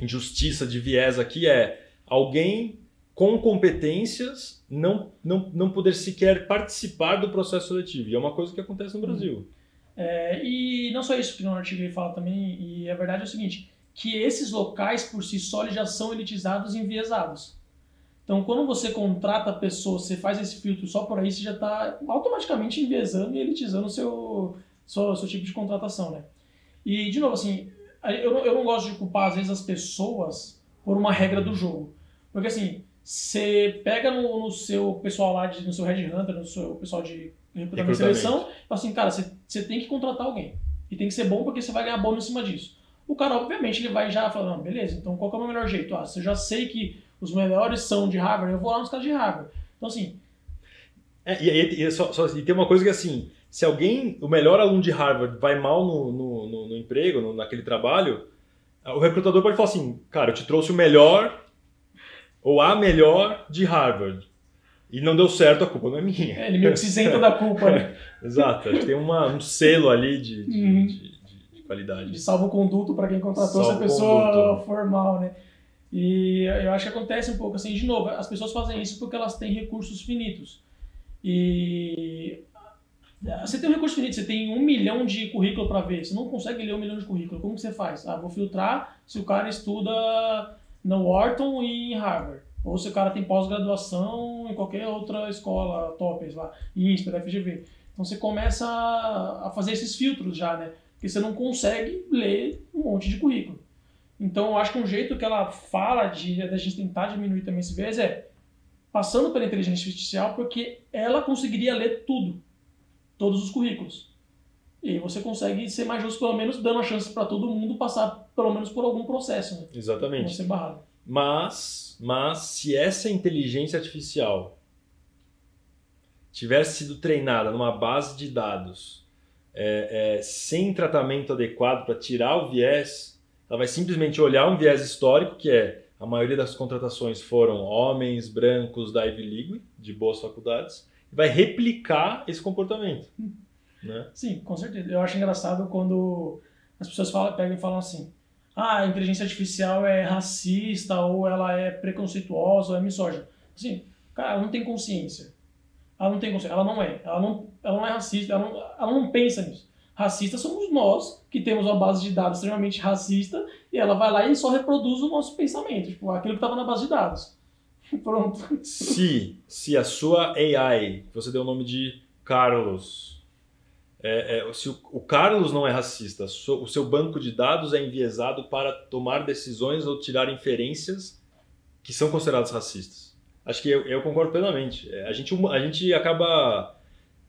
injustiça, de viés aqui é alguém com competências não, não, não poder sequer participar do processo seletivo. E é uma coisa que acontece no Brasil. É, e não só isso que no artigo fala também, e a verdade é o seguinte, que esses locais por si só já são elitizados e enviesados. Então, quando você contrata a pessoa, você faz esse filtro só por aí, você já está automaticamente enviesando e elitizando o seu, seu, seu tipo de contratação, né? E, de novo, assim, eu eu não gosto de culpar, às vezes, as pessoas por uma regra do jogo. Porque, assim, você pega no, no seu pessoal lá, de, no seu Red Hunter, no seu pessoal de recrutamento e seleção, e fala assim, cara, você, tem que contratar alguém. E tem que ser bom porque você vai ganhar bônus em cima disso. O cara, obviamente, ele vai já falar, não, beleza, então qual é o melhor jeito? Ah, se eu já sei que os melhores são de Harvard, eu vou lá nos caras de Harvard. Então, assim... É, e, e, só, só, e tem uma coisa que, assim, se alguém, o melhor aluno de Harvard, vai mal no, no, no, no emprego, no, naquele trabalho, o recrutador pode falar assim, cara, eu te trouxe o melhor ou a melhor de Harvard. E não deu certo, a culpa não é minha. É, ele meio que se isenta da culpa, né? Exato, tem uma, um selo ali de, de, uhum. de, de, de qualidade. De salvo-conduto para quem contratou essa pessoa formal, né? E eu acho que acontece um pouco assim, de novo, as pessoas fazem isso porque elas têm recursos finitos. E você tem um recurso finito, você tem um milhão de currículo para ver, você não consegue ler um milhão de currículo. Como que você faz? Ah, vou filtrar se o cara estuda no Wharton e em Harvard. Ou se o cara tem pós-graduação em qualquer outra escola, TOPES lá, INSPER, FGV. Então você começa a fazer esses filtros já, né? Porque você não consegue ler um monte de currículo. Então eu acho que um jeito que ela fala de da gente tentar diminuir também esse viés é passando pela inteligência artificial, porque ela conseguiria ler tudo, todos os currículos. E aí você consegue ser mais justo, pelo menos dando a chance para todo mundo passar pelo menos por algum processo. Né? Exatamente. Não ser barrado. Mas, mas se essa inteligência artificial tivesse sido treinada numa base de dados é, é, sem tratamento adequado para tirar o viés, ela vai simplesmente olhar um viés histórico, que é a maioria das contratações foram homens brancos da Ivy League, de boas faculdades, e vai replicar esse comportamento. Hum. Né? Sim, com certeza. Eu acho engraçado quando as pessoas falam, pegam e falam assim: ah, a inteligência artificial é racista, ou ela é preconceituosa, ou é misógina. Assim, cara, ela não tem consciência. Ela não tem consciência, ela não é. Ela não, ela não é racista, ela não, ela não pensa nisso. Racistas somos nós, que temos uma base de dados extremamente racista, e ela vai lá e só reproduz o nosso pensamento, tipo, aquilo que estava na base de dados. Pronto. Se, se a sua AI, você deu o nome de Carlos, é, é, se o, o, Carlos não é racista, o seu banco de dados é enviesado para tomar decisões ou tirar inferências que são consideradas racistas. Acho que eu, eu concordo plenamente. É, a gente, a gente acaba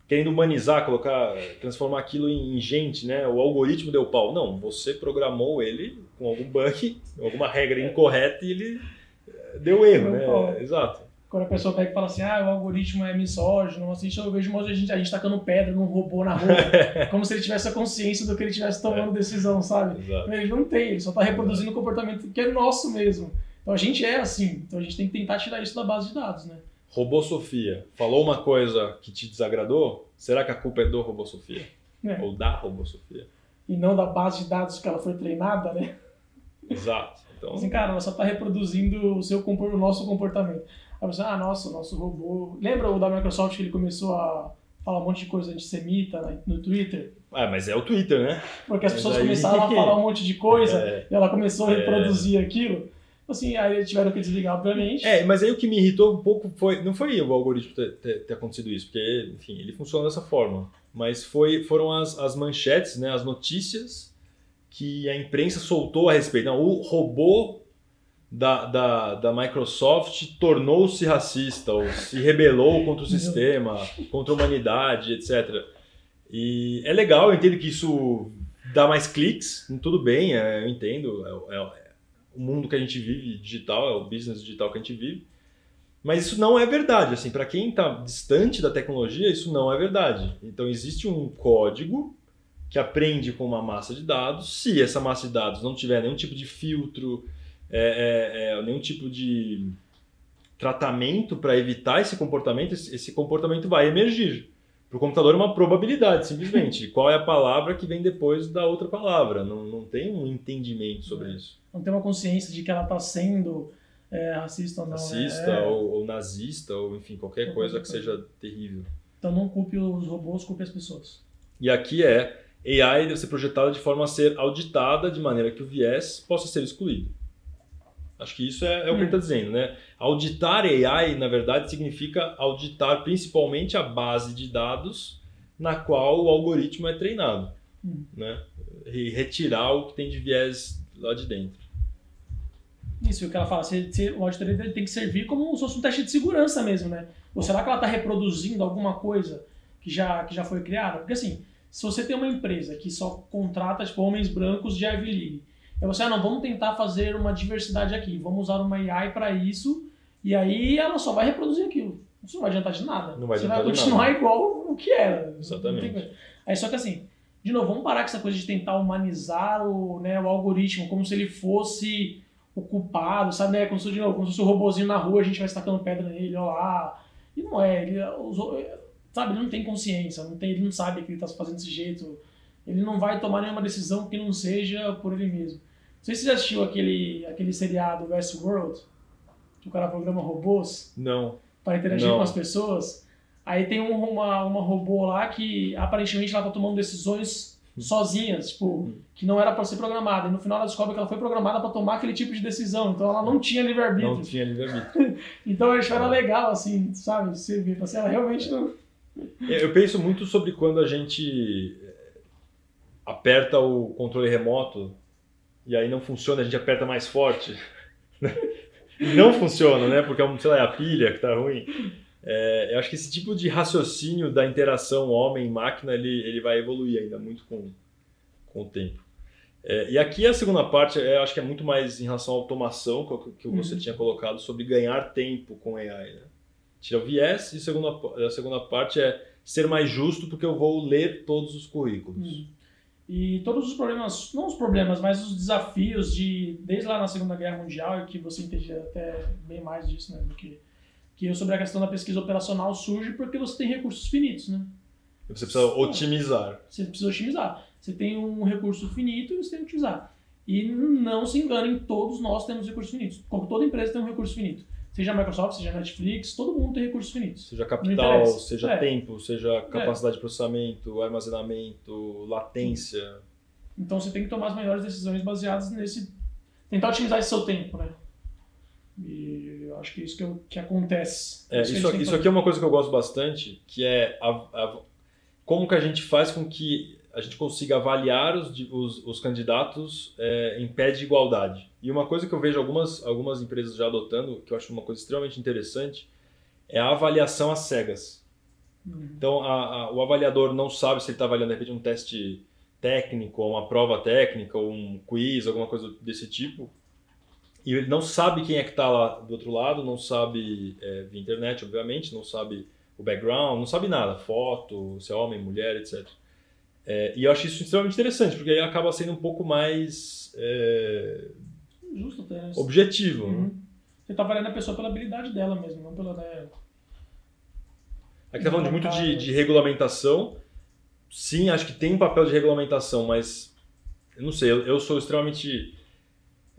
querendo humanizar, colocar, transformar aquilo em, em gente, né? O algoritmo deu pau. Não, você programou ele com algum bug, alguma regra incorreta e ele é, deu erro, né? Exato. Quando a pessoa pega e fala assim, ah, o algoritmo é misógino, assim, eu vejo a gente, a gente tacando pedra num robô na rua, como se ele tivesse a consciência do que ele estivesse tomando decisão, sabe? Exato. Ele não tem, ele só está reproduzindo o comportamento que é nosso mesmo. Então a gente é assim, então a gente tem que tentar tirar isso da base de dados, né? Robô Sofia, falou uma coisa que te desagradou? Será que a culpa é do Robô Sofia? É. Ou da Robô Sofia? E não da base de dados que ela foi treinada, né? Exato. Então... Assim, cara, ela só está reproduzindo o, seu, o nosso comportamento. Você, ah, nossa, nosso robô. Lembra o da Microsoft que ele começou a falar um monte de coisa antissemita no Twitter? Ah, mas é o Twitter, né? Porque as pessoas aí... começaram a falar um monte de coisa é... e ela começou a é. reproduzir é... aquilo. Assim, aí tiveram que desligar, obviamente. É, mas aí o que me irritou um pouco foi. Não foi o algoritmo ter, ter, ter acontecido isso, porque, enfim, ele funciona dessa forma. Mas foi, foram as, as manchetes, né, as notícias que a imprensa soltou a respeito. Não, o robô da, da, da Microsoft tornou-se racista ou se rebelou contra o sistema, contra a humanidade, etc. E é legal, eu entendo que isso dá mais cliques, tudo bem, é, eu entendo, é, é, é, o mundo que a gente vive digital, é o business digital que a gente vive, mas isso não é verdade, assim, para quem está distante da tecnologia, isso não é verdade. Então existe um código que aprende com uma massa de dados, se essa massa de dados não tiver nenhum tipo de filtro, é, é, é, nenhum tipo de tratamento para evitar esse comportamento, esse comportamento vai emergir. Para o computador é uma probabilidade, simplesmente. Qual é a palavra que vem depois da outra palavra? Não, não tem um entendimento sobre é. isso. Não tem uma consciência de que ela está sendo é, racista ou não. Racista é... ou, ou, nazista, ou enfim, qualquer coisa que seja terrível. Então não culpe os robôs, culpe as pessoas. E aqui é AI deve ser projetada de forma a ser auditada de maneira que o viés possa ser excluído. Acho que isso é, é o que ele está dizendo, né? Auditar AI, na verdade, significa auditar principalmente a base de dados na qual o algoritmo é treinado, Hum. né? E retirar o que tem de viés lá de dentro. Isso, o que ela fala, se, se, o auditoria tem que servir como se fosse um teste de segurança mesmo, né? Ou será que ela está reproduzindo alguma coisa que já, que já foi criada? Porque assim, se você tem uma empresa que só contrata tipo, homens brancos de Ivy League, aí você, ah, não, vamos tentar fazer uma diversidade aqui, vamos usar uma AI para isso, e aí ela só vai reproduzir aquilo. Isso não vai adiantar de nada. Não vai você vai continuar nada. igual o que era. Exatamente. Aí só que assim, de novo, vamos parar com essa coisa de tentar humanizar o, né, o algoritmo como se ele fosse o culpado, sabe? Né? Como, se, de novo, como se fosse o robozinho na rua, a gente vai estacando pedra nele, ó lá. E não é, ele sabe, ele não tem consciência, não tem, ele não sabe que ele está fazendo desse jeito. Ele não vai tomar nenhuma decisão que não seja por ele mesmo. Não sei se você já assistiu aquele, aquele seriado Westworld, que o cara programa robôs Não. para interagir Não. com as pessoas. Aí tem um- uma, uma robô lá que aparentemente ela tá tomando decisões sozinhas, tipo, que não era para ser programada. E no final ela descobre que ela foi programada para tomar aquele tipo de decisão. Então ela não tinha Não livre-arbítrio. tinha livre-arbítrio. Então eu acho que era legal, assim, sabe? Você vê, assim, ela realmente não. Eu penso muito sobre quando a gente eh, aperta o controle remoto e aí não funciona, a gente aperta mais forte. Não funciona, né? Porque, sei lá, é a pilha que tá ruim. É, eu acho que esse tipo de raciocínio da interação homem-máquina, ele, ele vai evoluir ainda muito com, com o tempo. É, e aqui a segunda parte, é, eu acho que é muito mais em relação à automação, que, que você Uhum. tinha colocado, sobre ganhar tempo com AI, né? Tira o viés e a segunda, a segunda parte é ser mais justo porque eu vou ler todos os currículos. Uhum. E todos os problemas, não os problemas, mas os desafios de, desde lá na Segunda Guerra Mundial, e que você entende até bem mais disso, né, do que, que eu sobre a questão da pesquisa operacional surge porque você tem recursos finitos, né? Você precisa otimizar. Você precisa otimizar. Você tem um recurso finito e você tem que utilizar. E não se enganem, todos nós temos recursos finitos. Como toda empresa tem um recurso finito. Seja a Microsoft, seja Netflix, todo mundo tem recursos finitos. Seja capital, seja É. tempo, seja capacidade de processamento, armazenamento, latência. Então você tem que tomar as melhores decisões baseadas nesse. tentar otimizar esse seu tempo, né? E eu acho que é isso que, eu- que acontece. É, que a gente isso, isso fazer. aqui é uma coisa que eu gosto bastante, que é a- a- como que a gente faz com que a gente consiga avaliar os, os, os candidatos é, em pé de igualdade. E uma coisa que eu vejo algumas, algumas empresas já adotando, que eu acho uma coisa extremamente interessante, é a avaliação às cegas. Uhum. Então, a- a- o avaliador não sabe se ele está avaliando, de repente, um teste técnico, ou uma prova técnica, ou um quiz, alguma coisa desse tipo. E ele não sabe quem é que está lá do outro lado, não sabe é, via internet, obviamente, não sabe o background, não sabe nada, foto, se é homem, mulher, etc. É, e eu acho isso extremamente interessante, porque aí acaba sendo um pouco mais é, Justo até. né? objetivo. né? Uhum. Você tá avaliando a pessoa pela habilidade dela mesmo, não pela. Né? Aqui tá falando de muito de, de regulamentação. Sim, acho que tem um papel de regulamentação, mas eu não sei, eu, eu sou extremamente.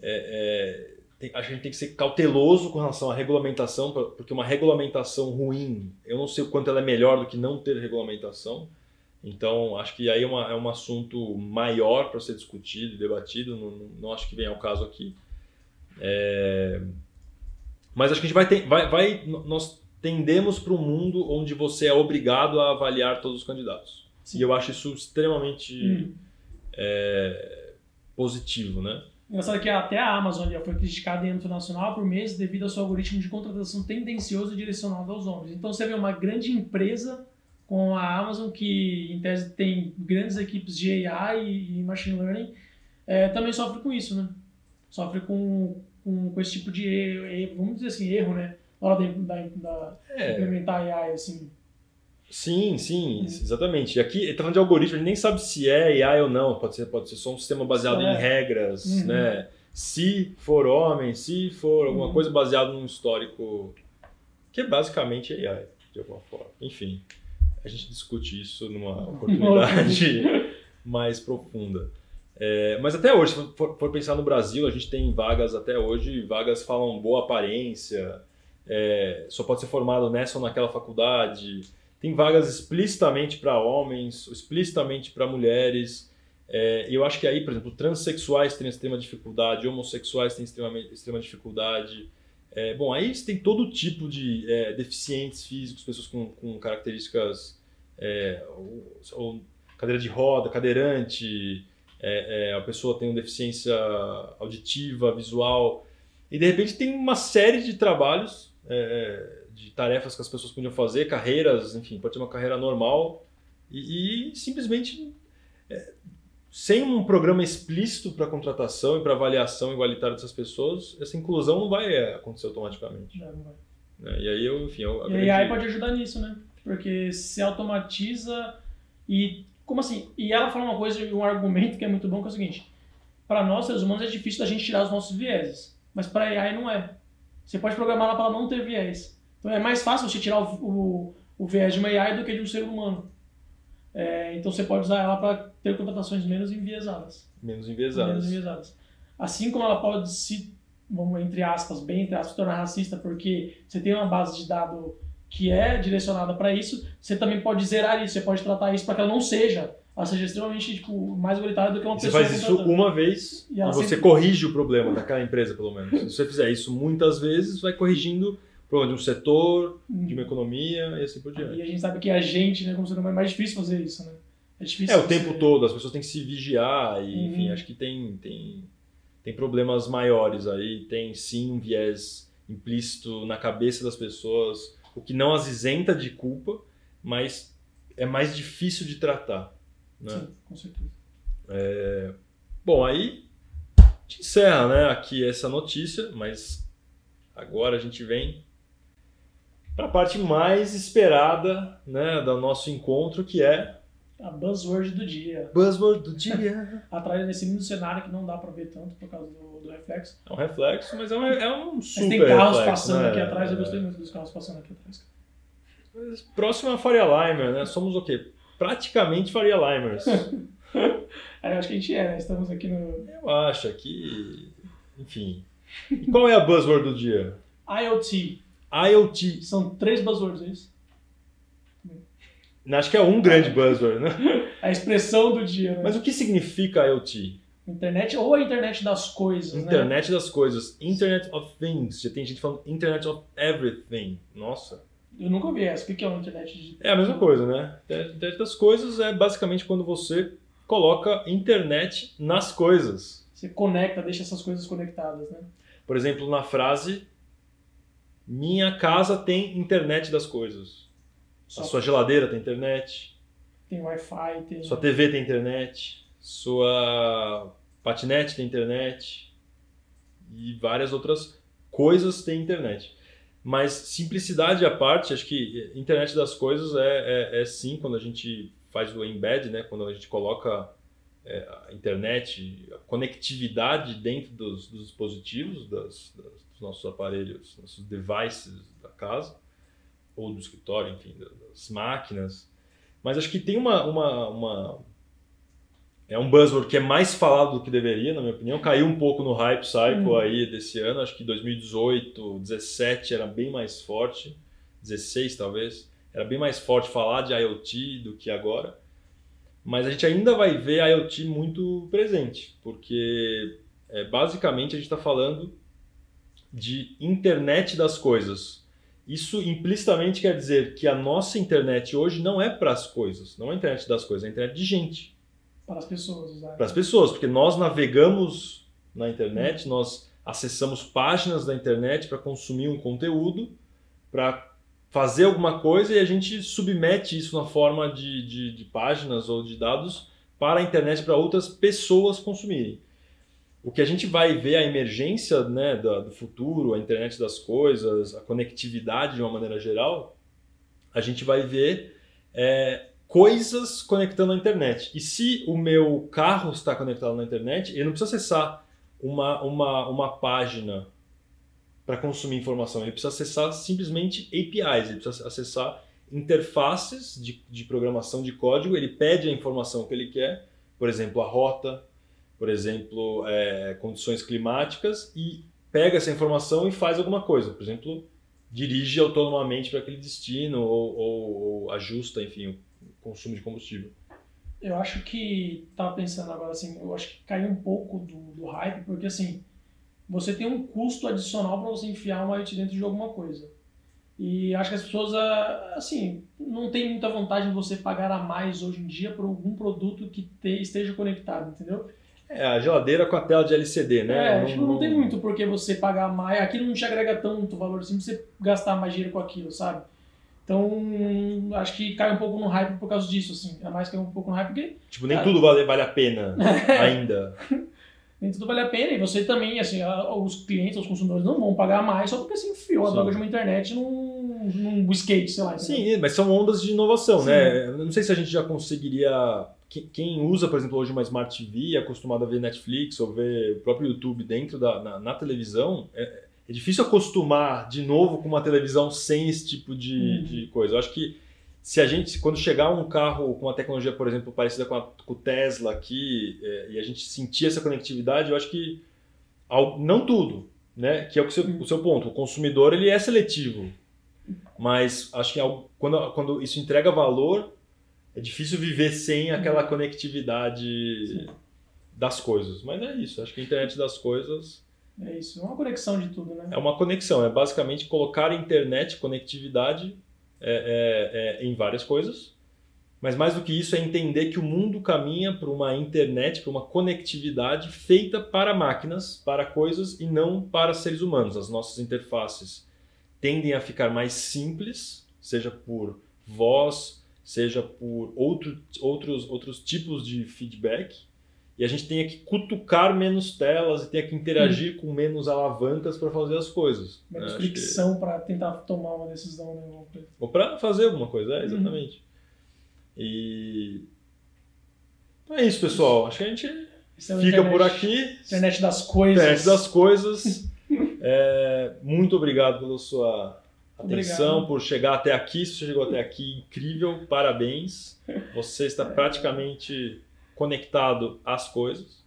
é, é, tem- acho que a gente tem que ser cauteloso com relação à regulamentação, porque uma regulamentação ruim, eu não sei o quanto ela é melhor do que não ter regulamentação. Então, acho que aí é, uma, é um assunto maior para ser discutido e debatido, não, não- acho que venha ao caso aqui. É, Mas acho que a gente vai ter, vai, vai nós tendemos para um mundo onde você é obrigado a avaliar todos os candidatos. Sim. E eu acho isso extremamente Uhum. é, positivo, né? Engraçado que até a Amazon já foi criticada em âmbito nacional por meses devido ao seu algoritmo de contratação tendencioso e direcionado aos homens. Então você vê uma grande empresa com a Amazon que em tese tem grandes equipes de AI e machine learning é, também sofre com isso, né? Sofre com, com, com esse tipo de erro, vamos dizer assim, erro, né? Na hora de, da, da É, implementar AI, assim. sim, sim, exatamente. E aqui, ele tá falando de algoritmo, a gente nem sabe se é AI ou não. Pode ser, pode ser só um sistema baseado É. em regras, Uhum. né? Se for homem, se for alguma Uhum. coisa baseada num histórico que é basicamente AI, de alguma forma. Enfim, a gente discute isso numa oportunidade mais profunda. É, mas até hoje, se for, for pensar no Brasil, a gente tem vagas até hoje, vagas falam boa aparência, é, só pode ser formado nessa ou naquela faculdade. Tem vagas explicitamente para homens, explicitamente para mulheres. É, eu acho que aí, por exemplo, transexuais têm extrema dificuldade, homossexuais têm extrema, extrema dificuldade. É, bom, aí você tem todo tipo de é, deficientes físicos, pessoas com, com características, é, ou, ou, cadeira de roda, cadeirante, é, é, a pessoa tem uma deficiência auditiva, visual, e de repente tem uma série de trabalhos, de tarefas que as pessoas podiam fazer, carreiras, enfim, pode ser uma carreira normal, e, e simplesmente sem um programa explícito para contratação e para avaliação igualitária dessas pessoas, essa inclusão não vai é, acontecer automaticamente. Não, não vai. É, e aí eu, enfim, eu E a AI pode ajudar nisso, né? Porque se automatiza e como assim? E ela fala uma coisa, um argumento que é muito bom, que é o seguinte: para nós seres humanos é difícil da gente tirar os nossos vieses, mas para a AI não é. Você pode programar ela para não ter viés. Então é mais fácil você tirar o, o, o viés de uma AI do que de um ser humano. É, então você pode usar ela para ter contratações menos enviesadas. Menos enviesadas. Menos enviesadas. Assim como ela pode se, vamos entre aspas, bem entre aspas, tornar racista, porque você tem uma base de dados que é direcionada para isso, você também pode zerar isso, você pode tratar isso para que ela não seja, ela seja extremamente tipo, mais igualitária do que uma você pessoa. Você faz isso uma vez e, e você sempre... corrige o problema daquela empresa, pelo menos. Se você fizer isso muitas vezes, vai corrigindo problema de um setor, de uma economia e assim por diante. E a gente sabe que a gente, né, como ser humano, é mais difícil fazer isso, né? É difícil. É, o tempo todo, as pessoas têm que se vigiar e, uhum. enfim, acho que tem, tem, tem problemas maiores aí, tem sim um viés implícito na cabeça das pessoas, o que não as isenta de culpa, mas é mais difícil de tratar. Né? Sim, com certeza. É... Bom, aí a gente encerra né, aqui essa notícia, mas agora a gente vem para a parte mais esperada né, do nosso encontro, que é a buzzword do dia. Buzzword do dia. Atrás desse lindo cenário que não dá para ver tanto por causa do, do, reflexo. É um reflexo, mas é um, é um super mas tem carros reflexo, passando né? aqui atrás, eu gostei muito dos carros passando aqui atrás. Mas próximo é a Faria Limer, né? Somos o quê? Praticamente Faria Limers. é, eu acho que a gente é, né? Estamos aqui no... Eu acho que... Enfim. E qual é a buzzword do dia? IoT. IoT. São três buzzwords, é isso? Acho que é um grande buzzword, né? A expressão do dia. Né? Mas o que significa IoT? Internet ou a internet das coisas, Internet né? das coisas. Internet of Things. Já tem gente falando Internet of Everything. Nossa. Eu nunca ouvi essa. O que é uma internet de... É a mesma coisa, né? Internet das coisas é basicamente quando você coloca internet nas coisas. Você conecta, deixa essas coisas conectadas, né? Por exemplo, na frase minha casa tem internet das coisas. Só a sua geladeira tem internet. Tem Wi-Fi, tem. Sua TV tem internet. Sua patinete tem internet. E várias outras coisas têm internet. Mas simplicidade à parte, acho que internet das coisas é, é, é sim quando a gente faz o embed, né? quando a gente coloca é, a internet, a conectividade dentro dos, dos dispositivos, das, das, dos nossos aparelhos, nossos devices da casa, ou do escritório, enfim, das máquinas. Mas acho que tem uma, uma, uma é um buzzword que é mais falado do que deveria, na minha opinião. Caiu um pouco no hype cycle hum. aí desse ano. Acho que 2018, 17 era bem mais forte. 16 talvez. Era bem mais forte falar de IoT do que agora. Mas a gente ainda vai ver a IoT muito presente, porque é, basicamente a gente está falando de internet das coisas. Isso implicitamente quer dizer que a nossa internet hoje não é para as coisas, não é a internet das coisas, é a internet de gente. Para as pessoas, usar. Para as pessoas, porque nós navegamos na internet, nós acessamos páginas da internet para consumir um conteúdo, para fazer alguma coisa e a gente submete isso na forma de, de, de páginas ou de dados para a internet para outras pessoas consumirem. O que a gente vai ver a emergência né, do, do futuro, a internet das coisas, a conectividade de uma maneira geral, a gente vai ver é, coisas conectando à internet. E se o meu carro está conectado na internet, ele não precisa acessar uma, uma, uma página para consumir informação. Ele precisa acessar simplesmente APIs, ele precisa acessar interfaces de, de programação de código. Ele pede a informação que ele quer, por exemplo, a rota, por exemplo, é, condições climáticas, e pega essa informação e faz alguma coisa. Por exemplo, dirige autonomamente para aquele destino ou, ou, ou, ajusta, enfim, o consumo de combustível. Eu acho que, tava pensando agora assim, eu acho que caiu um pouco do, do hype, porque assim, você tem um custo adicional para você enfiar uma IoT dentro de alguma coisa. E acho que as pessoas, ah, assim, não tem muita vantagem você pagar a mais hoje em dia por algum produto que te, esteja conectado, entendeu? É, a geladeira com a tela de LCD, né? É, não, não, não tem muito porque você pagar mais. Aquilo não te agrega tanto valor assim pra você gastar mais dinheiro com aquilo, sabe? Então, acho que cai um pouco no hype por causa disso, assim. É mais que um pouco no hype porque. Tipo, nem tudo vale, vale a pena ainda. nem tudo vale a pena. E você também, assim, os clientes, os consumidores não vão pagar mais só porque você enfiou a droga de uma internet num, num skate, sei lá. Entendeu? Sim, mas são ondas de inovação? Sim. né? Não sei se a gente já conseguiria quem usa, por exemplo, hoje uma Smart TV, é acostumado a ver Netflix ou ver o próprio YouTube dentro da na, na televisão, é, é, difícil acostumar de novo com uma televisão sem esse tipo de, uhum. de coisa. Eu acho que se a gente, quando chegar um carro com uma tecnologia, por exemplo, parecida com, a, com o Tesla aqui, é, e a gente sentir essa conectividade, eu acho que não tudo, né? Que é o seu, o seu ponto. O consumidor ele é seletivo, mas acho que quando, quando isso entrega valor é difícil viver sem aquela conectividade Sim. das coisas. Mas é isso, acho que a internet das coisas. É isso, é uma conexão de tudo, né? É uma conexão, é basicamente colocar internet, conectividade é, é, é, em várias coisas. Mas mais do que isso é entender que o mundo caminha para uma internet, para uma conectividade feita para máquinas, para coisas e não para seres humanos. As nossas interfaces tendem a ficar mais simples, seja por voz, seja por outro, outros, outros tipos de feedback, e a gente tenha que cutucar menos telas e tenha que interagir com menos alavancas para fazer as coisas. Menos né? fricção que... para tentar tomar uma decisão. Né? Ou para fazer alguma coisa, é, exatamente. Uhum. E é isso, pessoal. Acho que a gente fica internet, por aqui. Internet das coisas. Internet das coisas. é, muito obrigado pela sua atenção, Obrigado. por chegar até aqui. Se você chegou até aqui, incrível, parabéns. Você está praticamente conectado às coisas.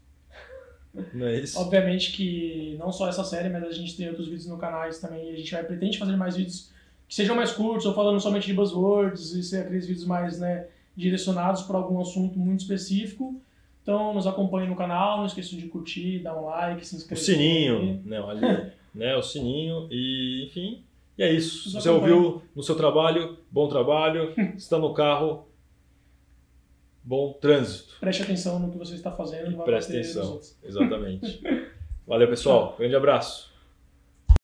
Não é isso? Obviamente que não só essa série, mas a gente tem outros vídeos no canal também. A gente vai pretende fazer mais vídeos que sejam mais curtos, ou falando somente de buzzwords, e ser aqueles vídeos mais né, direcionados para algum assunto muito específico. Então, nos acompanhe no canal, não esqueçam de curtir, dar um like, se inscrever. O sininho, né, ali, né, o sininho e, enfim, e é isso. Se você ouviu no seu trabalho, bom trabalho. Se está no carro, bom trânsito. Preste atenção no que você está fazendo. Preste atenção. Exatamente. Valeu, pessoal. Grande abraço.